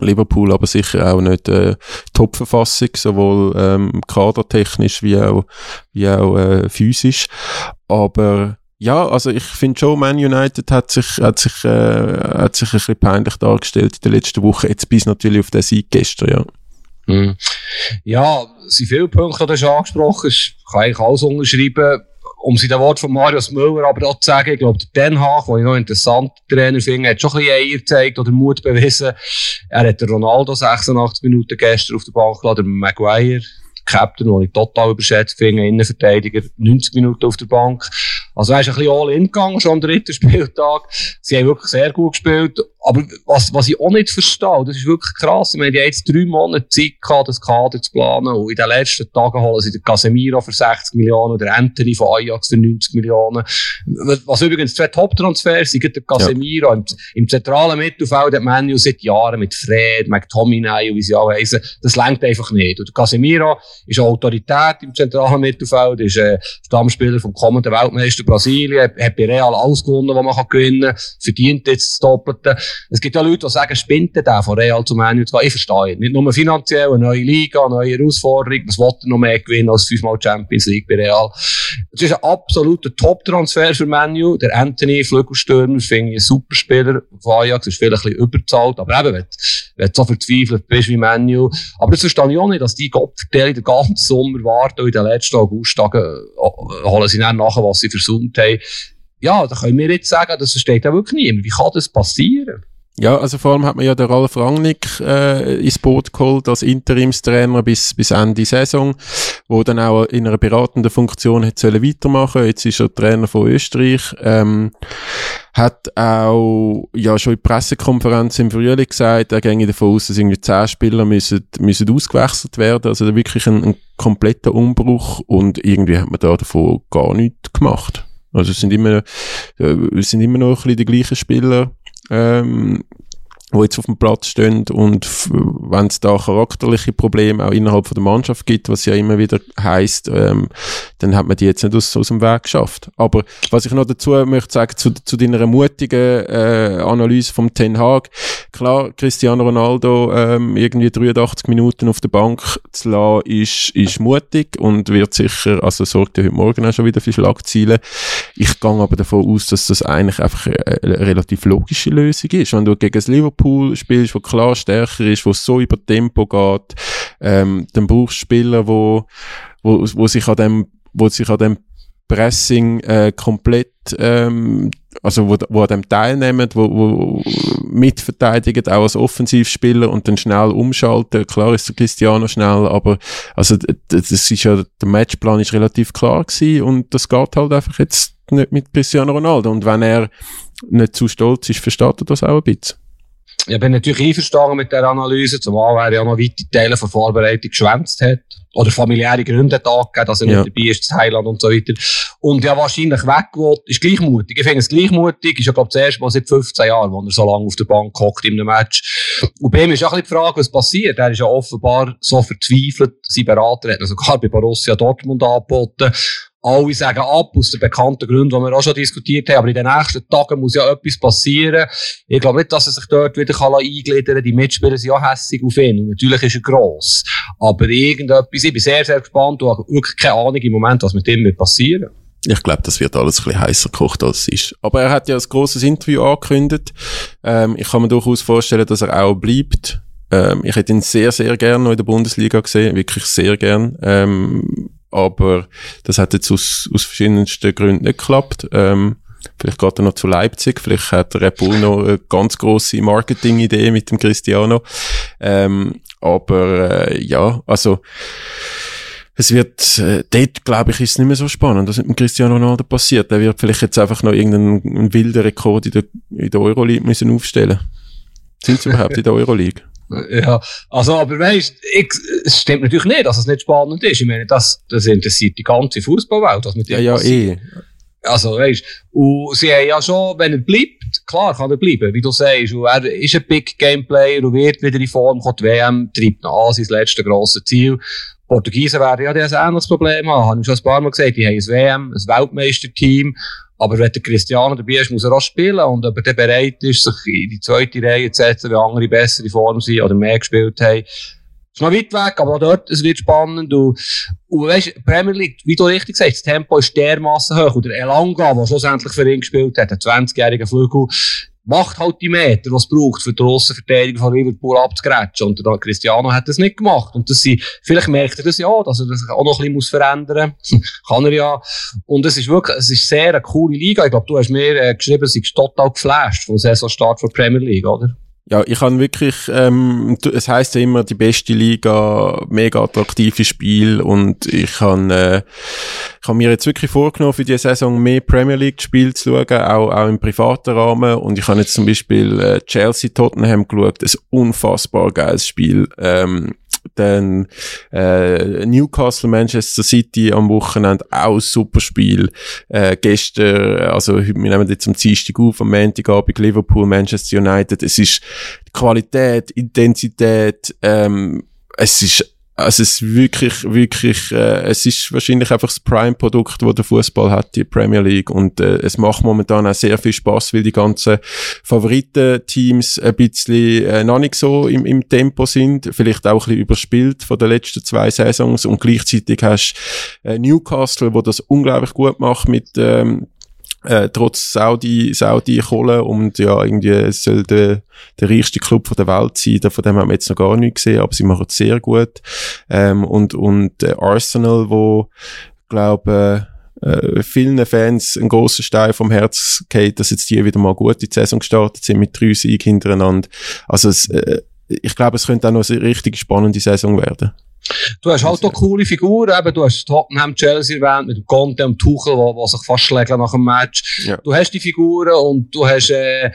Liverpool aber sicher auch nicht äh, Top-Verfassung, sowohl ähm, kadertechnisch wie auch, wie auch äh, physisch. Aber ja, also ich finde schon, Man United hat sich, hat sich, äh, hat sich ein bisschen peinlich dargestellt in der letzten Woche, jetzt bis natürlich auf den Sieg gestern, ja. Mhm. Ja, es sind viele Punkte, die du schon angesprochen hast. Ich kann eigentlich alles unterschreiben. Um sie den Wort von Marius Müller aber auch zu sagen, ich glaube, der Den Haag, den ich noch interessant Trainer finde, hat schon ein bisschen Eier gezeigt oder Mut bewiesen. Er hat den Ronaldo 86 Minuten gestern auf der Bank gelassen, den Maguire, Captain, den ich total überschätzt finde, Innenverteidiger, 90 Minuten auf der Bank. Also er ist ein bisschen all in gegangen, schon am dritten Spieltag. Sie haben wirklich sehr gut gespielt. Aber was, was ich auch nicht verstehe, das ist wirklich krass. Die haben jetzt drei Monate Zeit gehabt, das Kader zu planen. Und in den letzten Tagen holen sie den Casemiro für 60 Millionen, der Anthony von Ajax für 90 Millionen. Was übrigens zwei Top-Transfers sind, der Casemiro ja. im, im, zentralen Mittelfeld, der Manu seit Jahren mit Fred, mit Tominay und wie sie alle heißen. Das lenkt einfach nicht. Und der Casemiro ist eine Autorität im zentralen Mittelfeld, ist äh, Stammspieler vom kommenden Weltmeister Brasilien, hat bei Real alles gewonnen, was man kann gewinnen kann, verdient jetzt das Doppelte. Es gibt ja Leute, die sagen, spinnt der von Real zu Manu zu gehen. Ich verstehe. Nicht nur finanziell, eine neue Liga, eine neue Herausforderung. Was will er noch mehr gewinnen als fünfmal Champions League bei Real? Es ist ein absoluter Top-Transfer für Manu. Der Anthony Flügelstürmer finde ich ein super Spieler. Von Ajax ist vielleicht ein bisschen überzahlt. Aber eben, wenn, du so verzweifelt bist wie Manu. Aber das verstehe ich auch nicht, dass die Gottverteilung den ganzen Sommer warten und in den letzten Augusttagen äh, holen sie dann nachher, was sie versäumt haben ja, da können wir jetzt sagen, das versteht auch wirklich niemand. Wie kann das passieren? Ja, also vor allem hat man ja den Ralf Rangnick äh, ins Boot geholt als Interimstrainer bis, bis Ende Saison, wo dann auch in einer beratenden Funktion hat sollen weitermachen. Jetzt ist er Trainer von Österreich. Ähm, hat auch ja schon in der Pressekonferenz im Frühling gesagt, er ginge davon aus, dass irgendwie zehn Spieler müssen, müssen ausgewechselt werden. Also wirklich ein, ein kompletter Umbruch und irgendwie hat man da davon gar nichts gemacht. Also es sind immer, äh, es sind immer noch ein bisschen die gleichen Spieler, ähm, wo jetzt auf dem Platz stehen und wenn es da charakterliche Probleme auch innerhalb von der Mannschaft gibt, was ja immer wieder heißt, ähm, dann hat man die jetzt nicht aus, aus dem Weg geschafft. Aber was ich noch dazu möchte sagen zu, zu deiner mutigen äh, Analyse vom Ten Hag, klar, Cristiano Ronaldo ähm, irgendwie 83 Minuten auf der Bank zu lassen, ist, ist mutig und wird sicher, also sorgt ja heute Morgen auch schon wieder für Schlagziele. Ich gehe aber davon aus, dass das eigentlich einfach eine, eine relativ logische Lösung ist. Wenn du gegen das Liverpool Liverpool spielst, wo klar stärker ist, wo so über Tempo geht, ähm, dann brauchst du Spieler, wo, wo, wo sich an dem, wo sich an dem Pressing äh, komplett, ähm, also wo, wo an dem teilnehmen, wo, wo mitverteidigen, auch als Offensivspieler und dann schnell umschalten. Klar ist der Cristiano schnell, aber also das ist ja, der Matchplan ist relativ klar gewesen und das geht halt einfach jetzt nicht mit Cristiano Ronaldo. Und wenn er nicht zu stolz ist, versteht er das auch ein bisschen ich bin natürlich einverstanden mit der Analyse, zumal er ja noch weite Teile von Vorbereitung geschwänzt hat. Oder familiäre Gründe hat angegeben, dass er ja. nicht dabei ist, in Thailand und so weiter. Und ja, wahrscheinlich weggewollt, ist gleichmutig. Ich finde es gleichmutig, ist ja, glaube ich, das erste Mal seit 15 Jahren, wo er so lange auf der Bank hockt in einem Match. Und bei ihm ist auch ein bisschen die Frage, was passiert. Er ist ja offenbar so verzweifelt, sein Berater hat ihn sogar bei Borussia Dortmund angeboten. Alle sagen ab, aus den bekannten Gründen, die wir auch schon diskutiert haben. Aber in den nächsten Tagen muss ja etwas passieren. Ich glaube nicht, dass er sich dort wieder eingliedern kann. Die Mitspieler sind ja hässig auf ihn. Und natürlich ist er gross. Aber irgendetwas, ich bin sehr, sehr gespannt und habe wirklich keine Ahnung im Moment, was mit ihm wird passieren. Ich glaube, das wird alles ein bisschen heißer gekocht, als es ist. Aber er hat ja ein grosses Interview angekündigt. Ähm, ich kann mir durchaus vorstellen, dass er auch bleibt. Ähm, ich hätte ihn sehr, sehr gern noch in der Bundesliga gesehen. Wirklich sehr gern. Ähm, aber das hat jetzt aus, aus verschiedensten Gründen nicht geklappt. Ähm, vielleicht geht er noch zu Leipzig, vielleicht hat Red Bull noch eine ganz grosse Marketing-Idee mit dem Cristiano. Ähm, aber äh, ja, also es wird, äh, dort glaube ich, ist es nicht mehr so spannend, was mit dem Cristiano Ronaldo passiert. Der wird vielleicht jetzt einfach noch irgendeinen wilden Rekord in der, in der Euroleague müssen aufstellen. Sind sie überhaupt in der Euroleague? Ja, also, aber weißt, ich, es stimmt natürlich nicht, dass es nicht spannend ist. Ich meine, das, das interessiert die ganze Fußballwelt, was mit dem Ja, ja, eh. Also, weißt, und sie haben ja schon, wenn er bleibt, klar kann er bleiben, wie du sagst, und er ist ein Big Game Player und wird wieder in Form kommen. Die WM treibt noch an, sein letztes grosses Ziel. Portugiesen werden ja ein ähnliches Problem haben, habe ich schon ein paar Mal gesagt. Die haben ein WM, ein Weltmeisterteam, Aber wenn der Cristiano dabei ist, muss er auch spielen. Und ob er bereit ist, sich in die zweite Reihe zu setzen, wenn andere bessere Form sind oder mehr gespielt haben, ist noch weit weg, aber auch dort, es wird spannend. Und, und weißt, Premier League, wie du richtig sagst, das Tempo ist dermassen hoch. Und der Elanga, der schlussendlich für ihn gespielt hat, der 20-jährige Flügel, macht halt die Meter, was braucht, für die grosse Verteidigung von Liverpool abzugrätschen. Und der Cristiano hat das nicht gemacht. Und das sind, vielleicht merkt er das ja, dass er das auch noch ein bisschen verändern muss. Kann er ja. Und es ist wirklich, es ist sehr eine coole Liga. Ich glaube, du hast mir äh, geschrieben, es ist total geflasht vom Saisonstart der Premier League, oder? Ja, ich habe wirklich, ähm, es heißt ja immer die beste Liga, mega attraktives Spiel und ich habe, äh, ich habe mir jetzt wirklich vorgenommen, für die Saison mehr Premier League Spiele zu schauen, auch, auch im privaten Rahmen und ich habe jetzt zum Beispiel äh, Chelsea Tottenham geschaut, ein unfassbar geiles Spiel. Ähm, dann äh, Newcastle, Manchester City am Wochenende auch ein super Spiel. Äh, gestern, also wir nehmen jetzt am Dienstag auf, am Montagabend Liverpool, Manchester United. Es ist Qualität, Intensität, ähm, es ist also es ist wirklich, wirklich, äh, es ist wahrscheinlich einfach das Prime-Produkt, wo der Fußball hat, die Premier League. Und äh, es macht momentan auch sehr viel Spaß, weil die ganzen Favoritenteams ein bisschen äh, noch nicht so im, im Tempo sind, vielleicht auch ein bisschen überspielt von den letzten zwei Saisons. Und gleichzeitig hast äh, Newcastle, wo das unglaublich gut macht mit ähm, äh, trotz Saudi, Saudi Kohle und ja, irgendwie es soll der, der reichste Club der Welt sein, von dem haben wir jetzt noch gar nicht gesehen, aber sie machen es sehr gut. Ähm, und, und äh, Arsenal, wo, glaube äh, vielen Fans ein großer Stein vom Herz geht, dass jetzt die wieder mal gut in die Saison gestartet sind mit drei Siegen hintereinander. Also es, äh, ich glaube, es könnte auch noch eine richtig spannende Saison werden. Du hast halt auch coole Figuren, eben, du hast Tottenham, Chelsea erwähnt, mit dem Conte und Tuchel, wo sich fast schlägt nach dem Match. Ja. Du hast die Figuren und du hast, äh,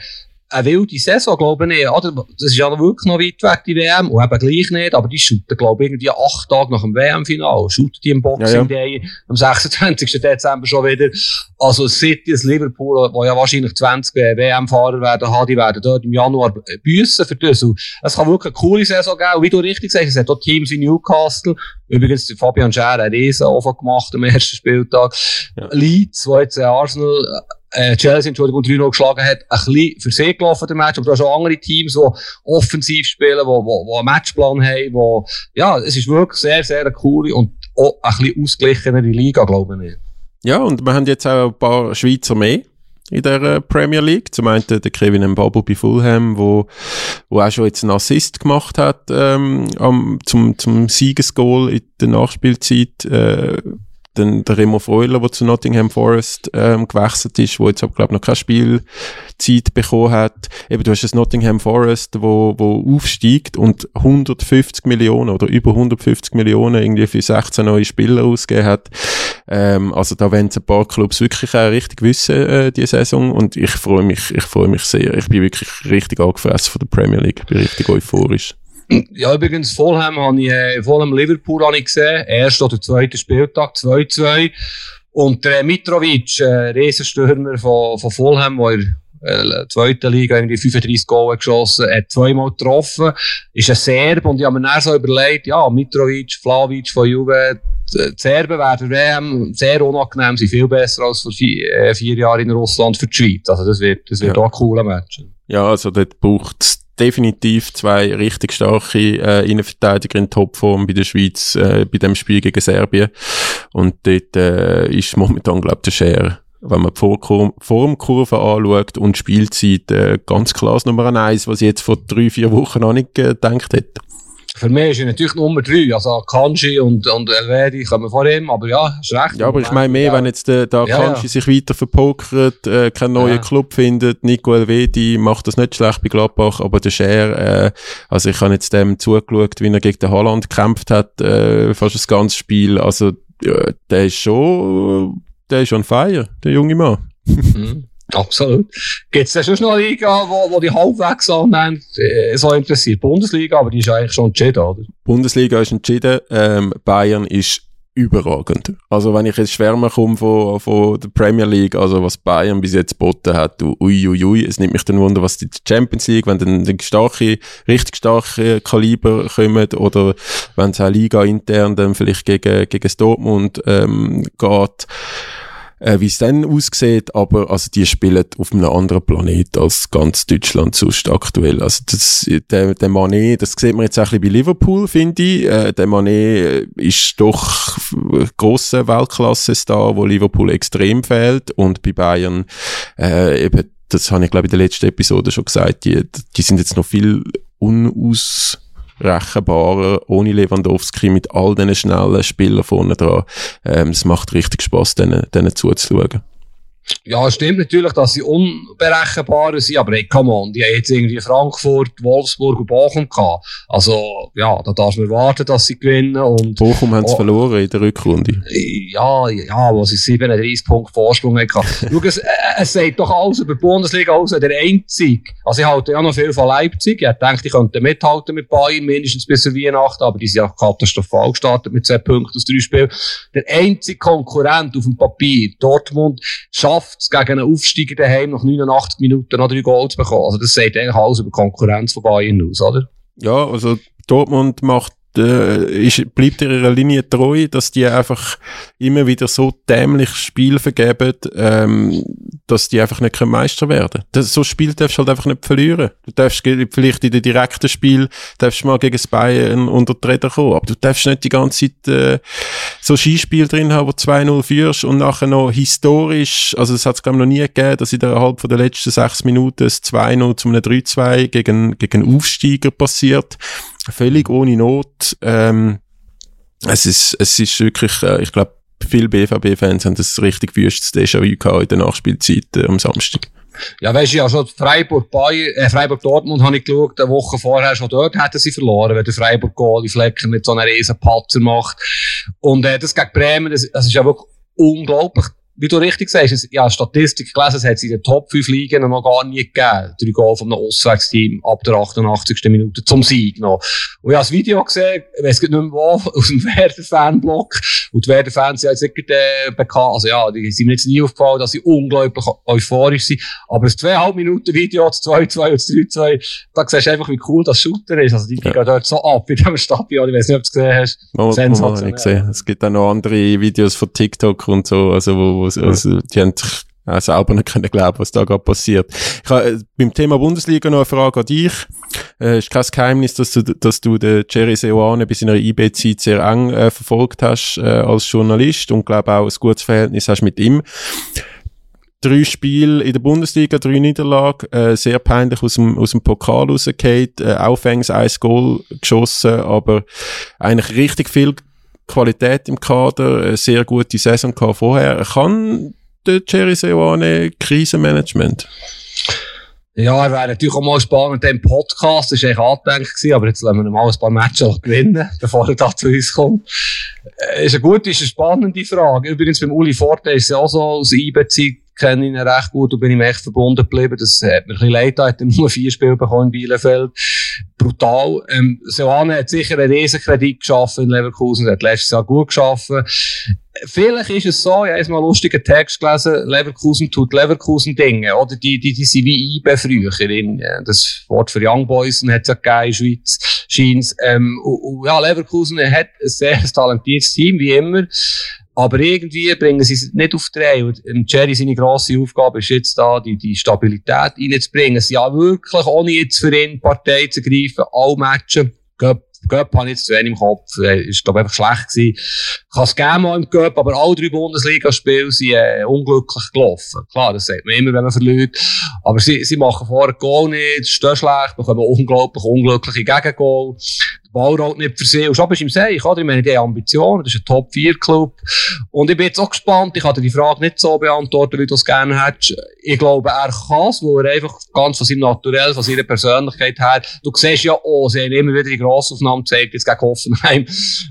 eine wilde Saison, glaube ich. Oder? Das ist ja wirklich noch weit weg, die WM. Und eben gleich nicht. Aber die shooten, glaube ich, irgendwie acht Tage nach dem WM-Final. Shooten die im Boxing Day ja, ja. am 26. Dezember schon wieder. Also City, das Liverpool, wo ja wahrscheinlich 20 WM-Fahrer werden haben, die werden dort im Januar büssen für das. Und es kann wirklich eine coole Saison geben. Und wie du richtig sagst, es hat auch Teams wie Newcastle. Übrigens, Fabian Scher hat einen riesen gemacht am ersten Spieltag. Ja. Leeds, wo jetzt Arsenal äh, Chelsea, Entschuldigung, 3-0 geschlagen hat, ein bisschen für sich gelaufen, der Match. Aber du hast andere Teams, die offensiv spielen, die, die, die einen Matchplan haben, wo, ja, es ist wirklich sehr, sehr eine coole und auch ein bisschen ausgeglichenere Liga, glaube ich. Ja, und wir haben jetzt auch ein paar Schweizer mehr in der äh, Premier League. Zum einen der Kevin Mbabu bei Fulham, wo, wo auch schon jetzt einen Assist gemacht hat ähm, am, zum, zum Siegesgoal in der Nachspielzeit. Äh, dann der Remo Freuler, der zu Nottingham Forest ähm, gewechselt ist, wo jetzt glaube noch keine Spielzeit bekommen hat. Eben, du hast das Nottingham Forest, wo, wo aufsteigt und 150 Millionen oder über 150 Millionen irgendwie für 16 neue Spieler ausgegeben hat. Ähm, also da werden ein paar Clubs wirklich auch richtig wissen, äh, die Saison und ich freue mich, ich freue mich sehr. Ich bin wirklich richtig angefressen von der Premier League, ich bin richtig euphorisch. Ja, übrigens, Fulham habe ich, äh, Fulham Liverpool habe ich gesehen. Erster oder zweiter Spieltag, 2-2. Und der Mitrovic, äh, Riesenstürmer von, von Fulham, in der äh, zweiten Liga irgendwie 35 Goal geschossen hat, zweimal getroffen, ist ein Serb und ich habe mir dann so überlegt, ja, Mitrovic, Flavic von Juve, die Serben werden WM sehr unangenehm, sind viel besser als vor vier, äh, vier Jahren in Russland für die Schweiz. Also das wird, das wird ja. auch ein cooler Match. Ja, also dort braucht es definitiv zwei richtig starke äh, Innenverteidiger in Topform bei der Schweiz, äh, bei dem Spiel gegen Serbien. Und dort äh, ist momentan, glaube ich, der Scher wenn man die Formkurve anschaut und Spielzeit, äh, ganz klar Nummer eins, was ich jetzt vor drei, vier Wochen noch nicht gedacht hätte. Für mich ist er natürlich Nummer drei. Also Kanji und, und Elvedi kommen vor ihm, aber ja, ist recht. Ja, aber ich meine mehr, wenn jetzt der, der ja, Kanji ja. sich weiter verpokert, äh, keinen neuen ja. Club findet, Nico Elvedi macht das nicht schlecht bei Gladbach, aber der Scher, äh, also ich habe jetzt dem zugeschaut, wie er gegen den Holland gekämpft hat, äh, fast das ganze Spiel. Also ja, der ist schon, der ist on fire, der junge Mann. Mhm. Absolut. Gibt es da schon noch eine Liga, wo, wo die halbwegs äh, so interessiert? Bundesliga, aber die ist eigentlich schon entschieden, oder? Bundesliga ist entschieden. Ähm, Bayern ist überragend. Also wenn ich jetzt schwärmen komme von, von der Premier League, also was Bayern bis jetzt geboten hat, uiuiui, ui, ui, es nimmt mich dann Wunder, was die Champions League, wenn dann die starke, richtig starke Kaliber kommen oder wenn es auch Liga intern dann vielleicht gegen, gegen das Dortmund ähm, geht äh, wie es dann aussieht, aber also die spielen auf einem anderen Planet als ganz Deutschland sonst aktuell. Also das, der, der Mané, das sieht man jetzt auch ein bisschen bei Liverpool, finde ich. Äh, der Mané ist doch grosser Weltklasse-Star, wo Liverpool extrem fehlt und bei Bayern äh, eben, das habe ich glaube ich in der letzten Episode schon gesagt, die, die sind jetzt noch viel unaus rechenbarer, ohne Lewandowski, mit all diesen schnellen Spielern vorne dran. Ähm, es macht richtig Spaß, denen, denen zuzuschauen. Ja, es stimmt natürlich, dass sie unberechenbar sind, aber hey, come on, die haben jetzt irgendwie Frankfurt, Wolfsburg und Bochum gehabt. Also, ja, da darfst du erwarten, dass sie gewinnen. Und, Bochum haben sie oh, verloren in der Rückrunde. Ja, ja, wo sie 37 Punkte Vorsprung hatten. Schau, es, äh, es sagt doch alles über die Bundesliga aus, der Einzige. Also, ich halte ja noch viel von Leipzig. Ich denke, die könnten mithalten mit Bayern, mindestens bis zur Weihnachten, aber die sind ja katastrophal gestartet mit zwei Punkten aus drei Spielen. Der einzige Konkurrent auf dem Papier, Dortmund, schafft schafft gegen einen Aufsteiger daheim nach 89 Minuten noch drei Goal zu bekommen. Also das sagt eigentlich alles über Konkurrenz von Bayern aus, oder? Ja, also Dortmund macht äh, ist, bleibt ihrer Linie treu, dass die einfach immer wieder so dämlich Spiel vergeben, ähm, dass die einfach nicht Meister werden das, So Spiel darfst du halt einfach nicht verlieren. Du darfst vielleicht in den direkten Spiel, darfst mal gegen das Bayern unter die Räder kommen, aber du darfst nicht die ganze Zeit äh, so Skispiel drin haben, wo 2-0 führst und nachher noch historisch, also es hat es glaube noch nie gegeben, dass innerhalb von den letzten sechs Minuten das 2-0 zu einem 3-2 gegen, gegen Aufsteiger passiert völlig ohne Not. Ähm, es ist, es ist wirklich, äh, ich glaube, viele BVB-Fans haben das richtig wüstes Déjà-vu gehabt in der Nachspielzeit äh, am Samstag. Ja, weißt du, ja, schon Freiburg, äh, Freiburg Dortmund habe ich geschaut, eine Woche vorher schon dort hätten sie verloren, wenn der Freiburg Goal die Flecken mit so einer riesen Patzer macht. Und, äh, das gegen Bremen, das, das ist ja wirklich unglaublich wie du richtig sagst, ja, Statistik gelesen, es hat in den Top 5 Ligen noch gar nie gegeben. Drei Goal von einem Auswärtsteam ab der 88. Minute zum Sieg noch. Und ich habe das Video gesehen, ich weiß nicht mehr wo, aus dem Werder-Fanblock. Und die Werder-Fans sind jetzt nicht äh, bekannt. Also ja, die sind mir jetzt nie aufgefallen, dass sie unglaublich euphorisch sind. Aber das 2,5 Minuten Video, das 2-2 und das 3-2, da siehst du einfach, wie cool das Shooter ist. Also die ja. gehen dort so ab in diesem Stadion. Ich weiß nicht, ob du es gesehen hast. Oh, Sensationell. Oh, gesehen. Es gibt auch noch andere Videos von TikTok und so, also wo, also, also, die haben auch selber nicht können glauben, was da gerade passiert. Ich habe äh, beim Thema Bundesliga noch eine Frage an dich. Äh, ist kein Geheimnis, dass du, dass du den Jerry Seoane bei seiner IB-Zeit sehr eng äh, verfolgt hast äh, als Journalist und glaube auch ein gutes Verhältnis hast mit ihm. Drei Spiele in der Bundesliga, drei Niederlagen, äh, sehr peinlich aus dem, aus dem Pokal rausgefallen, äh, aufhängs ein Goal geschossen, aber eigentlich richtig viel Qualität im Kader, eine sehr gute Saison gehabt vorher. Kann der Jerry Seoane Krisenmanagement? Ja, er wäre natürlich auch mal spannend dem Podcast, das war eigentlich angedenkt aber jetzt lassen wir mal ein paar Matches gewinnen, bevor er da zu uns kommt. Äh, ist eine gute, ist eine spannende Frage. Übrigens beim Uli Forte ist es ja auch so, aus IB-Zeit kenne ihn recht gut und bin ihm echt verbunden geblieben. Das hat mir ein bisschen leid, er hat nur vier Spiele bekommen in Bielefeld. Brutal. Ähm, Soane hat sicher einen Riesenkredit geschaffen in Leverkusen, er hat letztes Jahr gut geschaffen. Vielleicht ist es so, ich habe mal einen lustigen Text gelesen, Leverkusen tut Leverkusen Dinge, oder? Die, die, die sind wie IBE früher. In, das Wort für Young Boys hat es ja gegeben in Schweiz, scheint ähm, und, und, ja, Leverkusen hat ein sehr talentiertes Team, wie immer. Aber irgendwie bringen sie es nicht auf die Reihe. Und Jerry, seine grosse Aufgabe ist jetzt da, die, die Stabilität reinzubringen. Sie ja wirklich, ohne jetzt für ihn Partei zu greifen, alle Matchen, Göpp, Göpp habe ich jetzt zu wenig im Kopf, ist, glaube einfach schlecht gewesen. Kann es gerne mal im Göpp, aber alle drei Bundesligaspiele sind äh, unglücklich gelaufen. Klar, das sagt man immer, wenn man verliert. Aber sie, sie machen vorher Goal nicht, stehen schlecht, bekommen unglaublich unglückliche Gegengol. Ballrout nicht für sie. Und schon bist du im Seich, oder? Ich meine, die Ambitionen. Das ist ein Top-4-Club. Und ich bin jetzt auch gespannt. Ich kann dir die Frage nicht so beantworten, wie du es gerne hättest. Ich glaube, er kann es, weil er einfach ganz von seinem Naturell, von seiner Persönlichkeit her, du siehst ja auch, sie haben immer wieder die Grossaufnahme gezeigt, jetzt gegen Hoffenheim,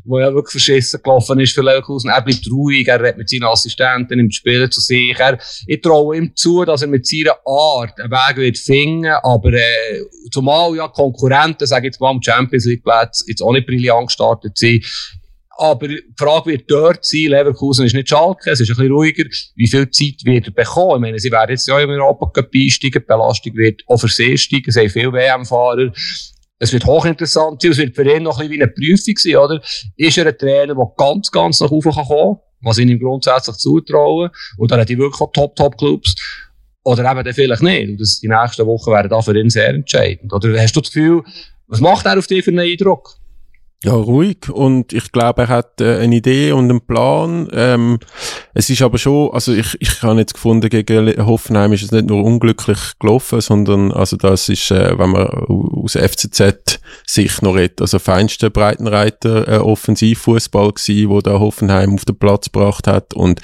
wo ja wirklich verschissen gelaufen ist für Leverkusen. Er bleibt ruhig, er redet mit seinen Assistenten im Spielen zu sich. Er, ich traue ihm zu, dass er mit seiner Art einen Weg wird finden, aber, äh, zumal ja Konkurrenten, sage ich jetzt mal, im Champions League Platz jetzt auch nicht brillant gestartet sind. Aber die Frage wird dort sein, Leverkusen ist nicht Schalke, es ist ein bisschen ruhiger. Wie viel Zeit wird er bekommen? Ich meine, sie werden jetzt ja im Europa einsteigen, die Belastung wird auch für sie steigen, sie haben viele WM-Fahrer. es wird hochinteressant sein, es wird für ihn noch ein bisschen wie eine Prüfung sein, oder? Ist er ein Trainer, der ganz, ganz nach oben kann, was ich ihm grundsätzlich zutrauen, und dann hat er wirklich Top, Top Clubs, oder eben dann vielleicht nicht. Und das, die nächsten Wochen werden da für ihn sehr entscheidend. Oder hast du das Gefühl, was macht er auf dich für einen Eindruck? Ja, ruhig. Und ich glaube, er hat äh, eine Idee und einen Plan. Ähm, es ist aber schon, also ich, ich habe jetzt gefunden, gegen Hoffenheim ist es nicht nur unglücklich gelaufen, sondern also das ist, äh, wenn man aus FCZ-Sicht noch redet, also feinster Breitenreiter äh, Offensivfußball gewesen, wo da Hoffenheim auf den Platz gebracht hat. Und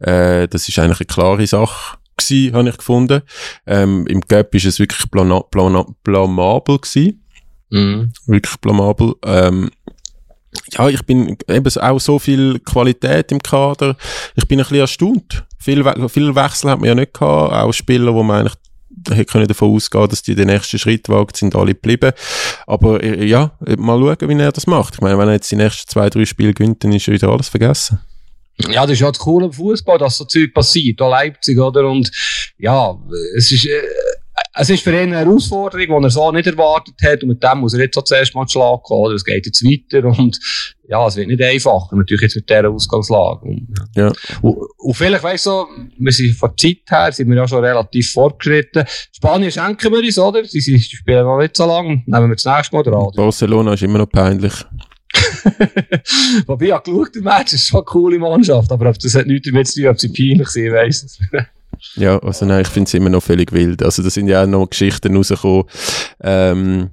äh, das ist eigentlich eine klare Sache gewesen, habe ich gefunden. Ähm, Im Gap ist es wirklich blamabel gewesen. Mhm. Wirklich blamabel. Ähm, ja, ich bin eben auch so viel Qualität im Kader. Ich bin ein bisschen erstaunt. Viel, We viel Wechsel hat man ja nicht gehabt. Auch Spieler, wo man eigentlich hätte können davon ausgehen, dass die den nächsten Schritt wagen, sind alle geblieben. Aber äh, ja, mal schauen, wie er das macht. Ich meine, wenn er jetzt die nächsten zwei, drei Spiele gewinnt, dann ist wieder alles vergessen. Ja, das ist ja das Coole im Fußball, dass so Zeug passiert. Da Leipzig, oder? Und ja, es ist, äh, es ist für ihn eine Herausforderung, die er so nicht erwartet hat. Und mit dem muss er jetzt auch zuerst mal schlagen oder? Es geht jetzt weiter und, ja, es wird nicht einfacher. Natürlich jetzt mit dieser Ausgangslage. Und, ja. Und, und vielleicht, weißt du, wir sind von der Zeit her, sind wir ja schon relativ fortgeschritten. Spanien schenken wir uns, oder? Sie, sie spielen noch nicht so lange. Nehmen wir das nächste Mal dran. Barcelona ist immer noch peinlich. Wobei, ja, geschaut, der Match ist schon eine coole Mannschaft, aber das hat nichts damit zu tun, ob sie peinlich sind, weiss es. Ja, also nein, ich finde es immer noch völlig wild. Also da sind ja auch noch Geschichten rausgekommen, ähm,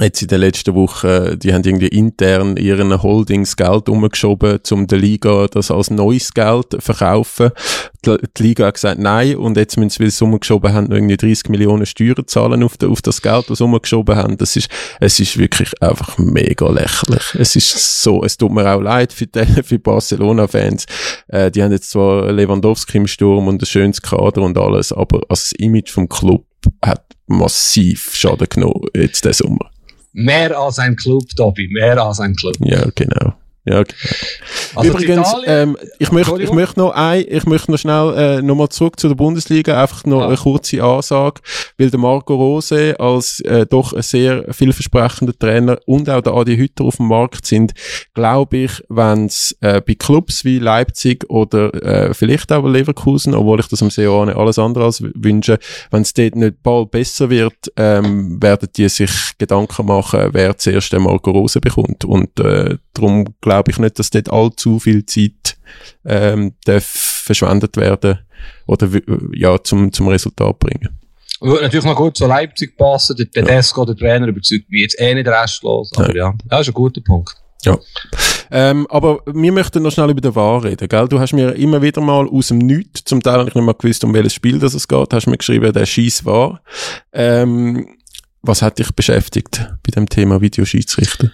jetzt in den letzten Wochen, die haben irgendwie intern ihren Holdings Geld umgeschoben, um der Liga das als neues Geld zu verkaufen. Die, Liga hat gesagt nein und jetzt müssen sie, weil sie umgeschoben haben, irgendwie 30 Millionen Steuern zahlen auf, auf das Geld, das sie umgeschoben haben. Das ist, es ist wirklich einfach mega lächerlich. Es ist so, es tut mir auch leid für, die, für Barcelona-Fans. Äh, die haben jetzt zwar Lewandowski im Sturm und ein schönes Kader und alles, aber das Image vom Club hat massiv Schaden genommen jetzt diesen Sommer. Mehr als ein Club, Tobi, mehr als ein Club. Ja, genau. Ja, genau. Also Übrigens, ähm, ich möchte, ich möchte noch ein, ich möchte noch schnell, äh, nochmal zurück zu der Bundesliga, einfach noch ah. eine kurze Ansage, weil der Marco Rose als, äh, doch ein sehr vielversprechender Trainer und auch der Adi Hütter auf dem Markt sind, glaube ich, wenn es äh, bei Clubs wie Leipzig oder äh, vielleicht auch Leverkusen, obwohl ich das am Seoane alles andere als wünsche, wenn es dort nicht bald besser wird, ähm, werden die sich Gedanken machen, wer zuerst den Marco Rose bekommt und äh, darum glaube ich nicht, dass dort allzu viel Zeit ähm, darf verschwendet werden oder ja, zum, zum Resultat bringen. Und natürlich noch gut zu Leipzig passen, der Tedesco, ja. der Trainer, überzeugt mich jetzt eh nicht restlos, aber ja, ja, das ist ein guter Punkt. Ja. Ähm, aber wir möchten noch schnell über den Wahr reden, gell? Du hast mir immer wieder mal aus dem Nichts, zum Teil habe ich nicht mal gewusst, um welches Spiel das es geht, hast mir geschrieben, der Schieß war. Ähm, was hat dich beschäftigt bei dem Thema Videoschiedsrichter?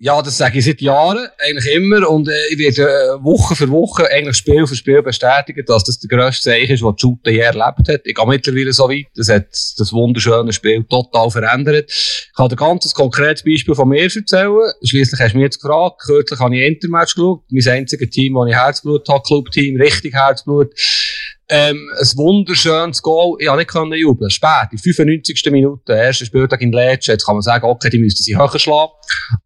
Ja, das sage ich seit Jahren, eigentlich immer. Und äh, ich werde äh, Woche für Woche eigentlich Spiel für Spiel bestätigen, dass das der grösste Zeichen ist, was Shooter je erlebt hat. Ich gehe mittlerweile so weit, das hat das wunderschöne Spiel total verändert. Ich kann ein ganz konkretes Beispiel von mir erzählen. Schließlich hast du mich jetzt gefragt. Kürzlich habe ich Intermatch geschaut. Mein einziges Team, wo ich Herzblut habe, Clubteam, richtig Herzblut. Ähm, ein wunderschönes Goal. Ich nicht können jubeln. Spät, in 95. Minute, erster Spieltag in Lecce. Jetzt kann man sagen, okay, die müssten sich höher schlagen.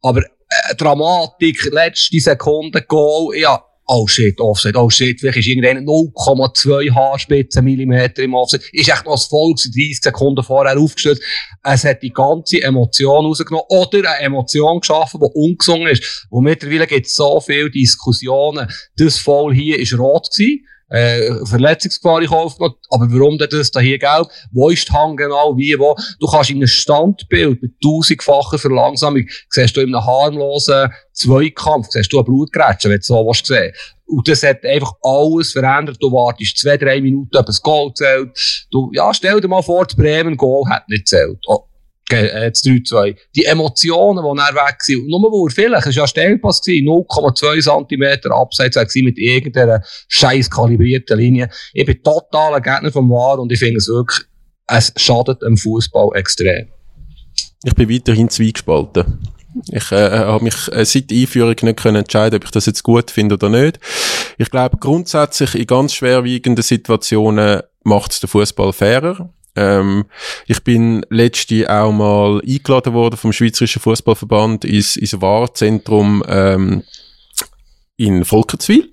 Aber äh, Dramatik, letzte Sekunde, Goal, ja, oh shit, Offset, oh shit, vielleicht ist irgendein 0,2 Haarspitzen Millimeter im Offset, ist echt noch das Volk 30 Sekunden vorher aufgestellt. Es hat die ganze Emotion rausgenommen oder eine Emotion geschaffen, die ungesungen ist. Und mittlerweile gibt es so viele Diskussionen. Das Foul hier ist rot gewesen äh, Verletzungsgefahr in Kauf. Aber warum denn das da hier gelb? Wo ist die Hand genau? Wie, wo? Du kannst in einem Standbild mit tausendfacher Verlangsamung, siehst du in einem harmlosen Zweikampf, siehst du eine Blutgrätsche, wenn du so was sehen und das hat einfach alles verändert. Du wartest zwei, drei Minuten, ob ein Goal zählt. Du, ja, stell dir mal vor, das Bremen Goal hat nicht zählt. Oh, äh, das 3-2. Die Emotionen, die dann weg sind. Nur wo vielleicht, es war ja Stellpass 0,2 cm abseits war mit irgendeiner scheiß kalibrierten Linie. Ich bin totaler Gegner vom War und ich finde es wirklich, es schadet dem Fußball extrem. Ich bin weiterhin zweigespalten. Ich äh, habe mich äh, seit der Einführung nicht können entscheiden, ob ich das jetzt gut finde oder nicht. Ich glaube grundsätzlich in ganz schwerwiegenden Situationen macht es den Fußball fairer. Ähm, ich bin letzte auch mal eingeladen worden vom Schweizerischen Fußballverband ins, ins Wahrzentrum ähm, in Volkertswil.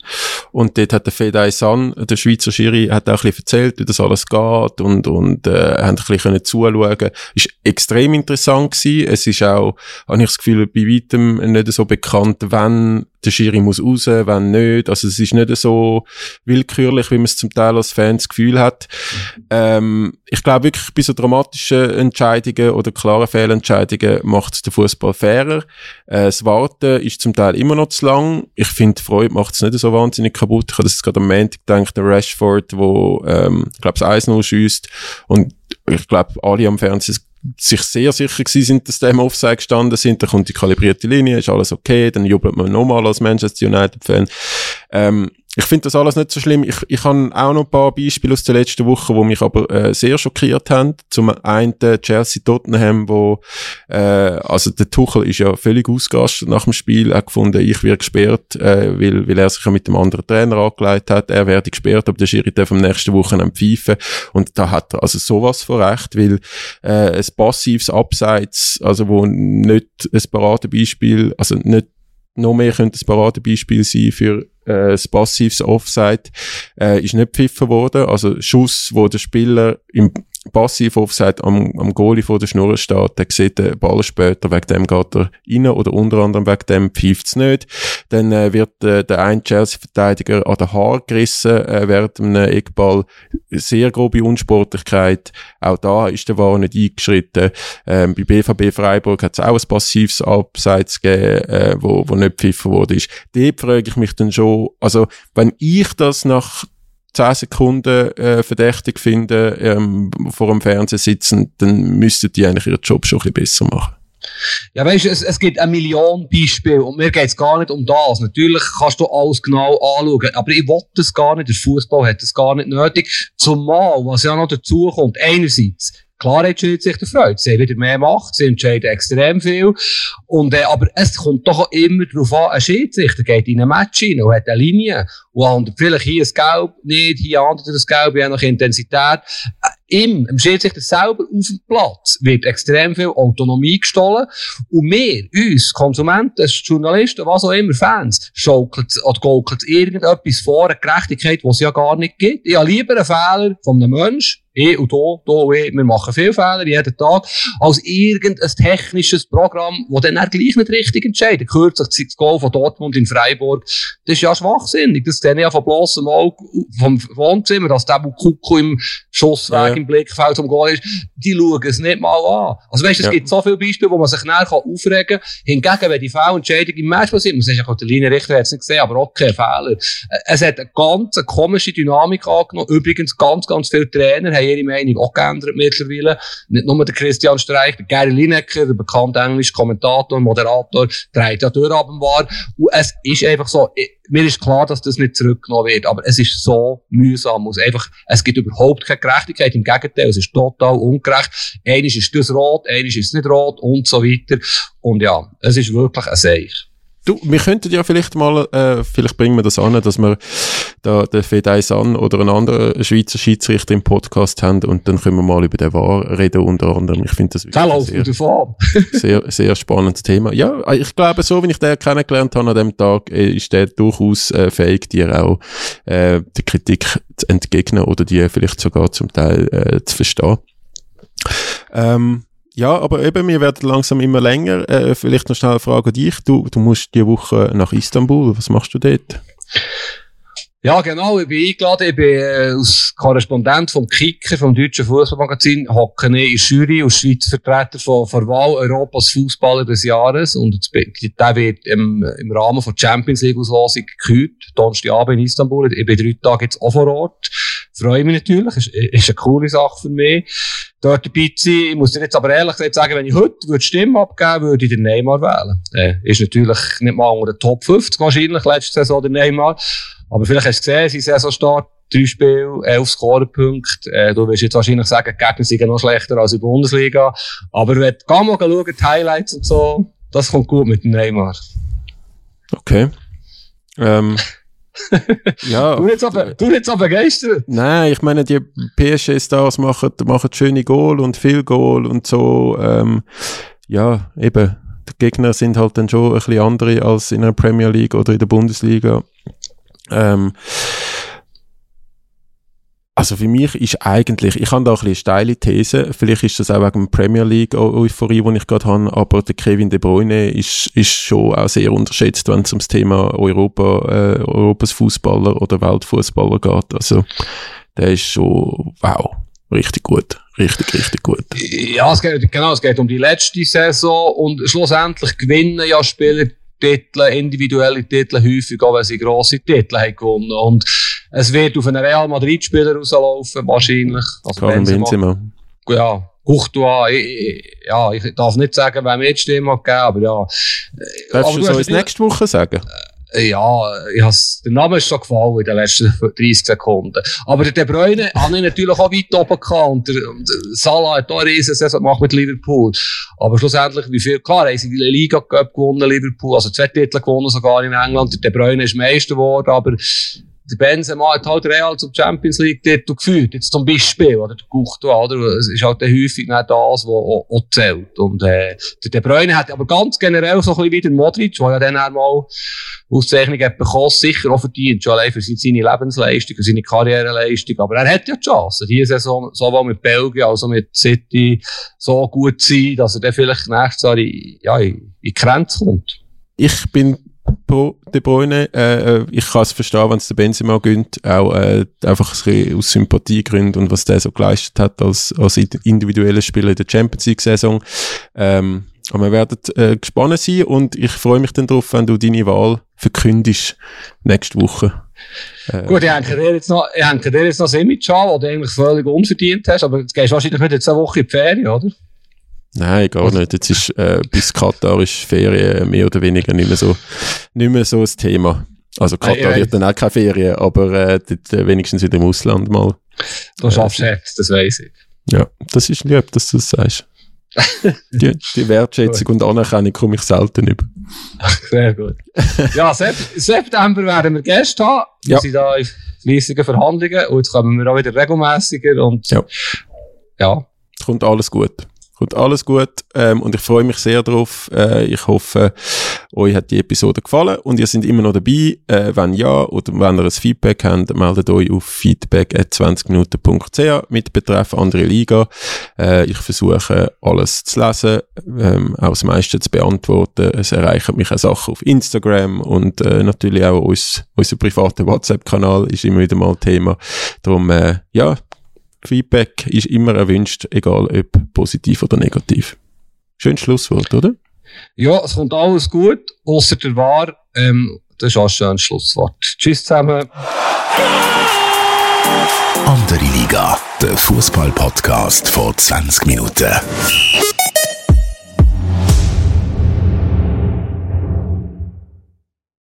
Und dort hat der Fedai San, der Schweizer Schiri, hat auch ein bisschen erzählt, wie das alles geht und, und, äh, haben ein bisschen zuschauen Ist extrem interessant gewesen. Es ist auch, habe ich das Gefühl, bei weitem nicht so bekannt, wenn der Schiri muss raus, wenn nicht. Also es ist nicht so willkürlich, wie man es zum Teil als Fan das Gefühl hat. Ähm, ich glaube wirklich, bei so dramatischen Entscheidungen oder klaren Fehlentscheidungen macht der Fußball fairer. Äh, das Warten ist zum Teil immer noch zu lang. Ich finde, Freude macht es nicht so wahnsinnig kaputt. Ich habe das gerade am Montag gedacht, der Rashford, wo, ähm, ich glaube, das 1-0 schießt und ich glaube, alle am Fernsehen sich sehr sicher gewesen sind, dass dem Offside gestanden sind, dann kommt die kalibrierte Linie, ist alles okay, dann jubelt man nochmal als Manchester United-Fan. Ähm, ich finde das alles nicht so schlimm. Ich, ich habe auch noch ein paar Beispiele aus der letzten Woche, die mich aber äh, sehr schockiert haben. Zum einen Chelsea Tottenham, wo äh, also der Tuchel ist ja völlig ausgerastet nach dem Spiel, er gefunden, ich werde gesperrt, äh, weil, weil er sich ja mit dem anderen Trainer angelegt hat. Er werde gesperrt, aber der Schiri darf am nächsten Wochenende pfeifen. Und da hat er also sowas von Recht, weil äh, ein passives Abseits, also wo nicht ein Paradebeispiel, also nicht noch mehr könnte ein Paradebeispiel sein für äh, das passives Offside äh, ist nicht pfiffen worden. Also Schuss, wo der Spieler im passiv Offside am, am Goalie vor der Schnur steht, der sieht den Ball später, wegen dem geht er rein oder unter anderem wegen dem pfeift es nicht. Dann äh, wird äh, der ein Chelsea-Verteidiger an den Haar gerissen äh, während einem Eckball. Sehr grobe Unsportlichkeit. Auch da ist der War nicht eingeschritten. Ähm, bei BVB Freiburg hat es auch ein passives Abseits gegeben, äh, wo, wo nicht pfiffen wurde. Dort frage ich mich dann schon, also wenn ich das nach 10 Sekunden äh, verdächtig finden, ähm, vor dem Fernseher sitzen, dann müssten die eigentlich ihren Job schon ein bisschen besser machen. Ja, weißt du, es, es gibt eine Million Beispiele und mir geht es gar nicht um das. Natürlich kannst du alles genau anschauen, aber ich will das gar nicht. Der Fußball hat das gar nicht nötig. Zumal, was ja noch dazu kommt, einerseits, Klar entscheidet sich der Freude. Sie haben wieder mehr Macht, sie entscheiden extrem viel. Und, äh, aber es kommt doch immer darauf an, ein Schiedsrichter geht in ein Match rein und hat eine Linie hier ein Gelb nicht, hier er das Gelb, je nach Intensität. Ihm, im Schiedsrichter selber auf dem Platz, wird extrem viel Autonomie gestohlen. Und wir, uns, Konsumenten, Journalisten, was auch immer, Fans, schaukelt oder gaukelt irgendetwas vor, eine Gerechtigkeit, die es ja gar nicht gibt. Ich habe lieber einen Fehler von einem Menschen, ich und und ich, wir machen viele Fehler jeden Tag, als irgendein technisches Programm, das dann gleich nicht richtig entscheidet. Kürzlich das Goal von Dortmund in Freiburg, das ist ja schwachsinnig. Das ich ja bloßem Auge vom Wohnzimmer, dass der Kuku im Schussweg ja. im Blickfeld zum Goal ist. Die schauen es nicht mal an. Also weißt, es ja. gibt so viele Beispiele, wo man sich näher aufregen kann. Hingegen, wenn die Fehlentscheidung im Match passiert, man sagt ja, der Linienrichter hat es nicht gesehen, aber kein Fehler. Es hat eine ganz eine komische Dynamik angenommen. Übrigens, ganz, ganz viele Trainer haben ihre Meinung auch geändert mittlerweile. Nicht nur der Christian Streich, der Gary Lineker, der bekannte englische Kommentator, Moderator, dreht ja durch ab war. Und es ist einfach so, mir ist klar, dass das nicht zurückgenommen wird, aber es ist so mühsam. Es, einfach, es gibt überhaupt keine Gerechtigkeit, im Gegenteil, es ist total ungerecht. Eines ist das rot, eines ist nicht rot und so weiter. Und ja, es ist wirklich ein Seich. Du, wir könnten ja vielleicht mal, äh, vielleicht bringen wir das an, dass wir da den Fedei San oder einen anderen Schweizer Schiedsrichter im Podcast haben und dann können wir mal über den War reden unter anderem. Ich finde das wirklich sehr, sehr, sehr spannendes Thema. Ja, ich glaube, so wie ich den kennengelernt habe an dem Tag, äh, ist der durchaus äh, fähig, dir auch äh, die Kritik zu entgegnen oder die vielleicht sogar zum Teil äh, zu verstehen. Ähm, ja, aber eben, wir werden langsam immer länger. Äh, vielleicht noch schnell eine Frage an dich. Du, du musst die Woche nach Istanbul. Was machst du dort? Ja, genau. Ich bin eingeladen. Ich bin äh, als Korrespondent vom Kicker, vom deutschen Fußballmagazin, hocke ich in der Jury als Schweizer Vertreter von, von Wahl Europas Fußballer des Jahres. Und der wird im, im Rahmen von Champions League Auslosung gekürt. Donnerstagabend in Istanbul. Ich bin drei Tage jetzt auch vor Ort. Freue mich natürlich. Ist, ist eine coole Sache für mich. Dort dabei zu sein. Ich muss dir jetzt aber ehrlich gesagt sagen, wenn ich heute würde Stimme abgeben würde, ich den Neymar wählen. Äh, ist natürlich nicht mal unter der Top 50 wahrscheinlich letzte Saison der Neymar. Aber vielleicht hast du gesehen, sein Saisonstart, drei Spiele, elf Scorepunkte. Äh, du wirst jetzt wahrscheinlich sagen, die Gegner sind noch schlechter als in der Bundesliga. Aber wenn du mal schauen, die Highlights und so, das kommt gut mit dem Neymar. Okay. Ähm, ja. Du so, nicht so begeistert. Nein, ich meine, die PSG-Stars machen, machen schöne Goal und viel Goal und so. Ähm, ja, eben. Die Gegner sind halt dann schon ein bisschen andere als in der Premier League oder in der Bundesliga. Ähm, also für mich ist eigentlich, ich habe da ein bisschen steile These, vielleicht ist das auch wegen der Premier League Euphorie, die ich gerade habe, aber der Kevin De Bruyne ist, ist schon auch sehr unterschätzt, wenn es ums Thema Europa, äh, Europas Fußballer oder Weltfußballer geht. Also der ist schon, wow, richtig gut. Richtig, richtig gut. Ja, es geht, genau, es geht um die letzte Saison und schlussendlich gewinnen ja Spieler Titel, individuelle Titel häufig, auch wenn sie grosse Titel haben gewonnen. Und es wird auf einen Real Madrid-Spieler rauslaufen, wahrscheinlich. Also Karim Benzema. Ja, Courtois, ja, ich darf nicht sagen, wer mir die Stimme gegeben, aber ja. Darfst aber du so uns nächste Woche sagen? Ja, ich has, der Name ist so gefallen in den letzten 30 Sekunden. Aber der De Bruyne habe ich natürlich auch weit oben gehabt. Und der, und der Salah hat auch eine riesen Saison gemacht mit Liverpool. Aber schlussendlich, wie viel, klar, haben sie die Liga gewonnen, Liverpool, also zwei Titel gewonnen sogar in England. Der De Bruyne ist Meister geworden, aber der Benzema hat halt Real zum Champions League Titel geführt, jetzt zum Beispiel, oder der Courtois, oder? Es ist halt häufig nicht das, was auch, zählt. Und, äh, der De Bruyne hat aber ganz generell so ein bisschen wie der Modric, der ja dann einmal Auszeichnung hat bekommen, sicher auch verdient, schon allein für seine Lebensleistung, für seine Karriereleistung. Aber er hat ja die Chance, diese Saison, sowohl mit Belgien als auch mit City, so gut zu sein, dass er dann vielleicht nächstes Jahr in, ja, in, in Grenze kommt. Ich bin pro De Bruyne. Äh, ich kann es verstehen, wenn es der Benzema gönnt, auch äh, einfach ein aus Sympathiegründen und was der so geleistet hat als, als individueller Spieler in der Champions League-Saison. Ähm, aber wir werden äh, gespannt sein und ich freue mich dann darauf, wenn du deine Wahl verkündest nächste Woche. Äh, Gut, ich hänge dir jetzt noch, ich hänge dir jetzt noch Image an, du eigentlich völlig unverdient hast, aber jetzt gehst du wahrscheinlich nicht jetzt eine Woche in die Ferien, oder? Nein, gar nicht. Jetzt ist, äh, bis Katar ist Ferien mehr oder weniger nicht mehr so, nicht mehr so das Thema. Also Katar wird dann auch keine Ferien, aber äh, dort, äh, wenigstens wieder im Ausland mal. Du schaffst äh, jetzt, das weiss ich. Ja, das ist lieb, dass du das sagst. die, die Wertschätzung und Anerkennung komme ich selten über. Sehr gut. Ja, Sep September werden wir Gäste haben. Wir ja. sind da in fleissigen Verhandlungen und jetzt kommen wir auch wieder regelmäßiger und ja. ja. Kommt alles gut. Kommt alles gut ähm, und ich freue mich sehr drauf. Äh, ich hoffe, euch hat die Episode gefallen und ihr seid immer noch dabei. Äh, wenn ja oder wenn ihr ein Feedback habt, meldet euch auf feedback.20minuten.ch mit Betreff andere Liga. Äh, ich versuche alles zu lesen, ähm, auch das meiste zu beantworten. Es erreichen mich auch Sachen auf Instagram und äh, natürlich auch uns, unser privater WhatsApp-Kanal ist immer wieder mal Thema. Darum, äh, ja, Feedback ist immer erwünscht, egal ob positiv oder negativ. Schönes Schlusswort, oder? Ja, es kommt alles gut, außer der Wahr. Ähm, das ist auch ein schönes Schlusswort. Tschüss zusammen. Andere Liga, der Fußball-Podcast vor 20 Minuten.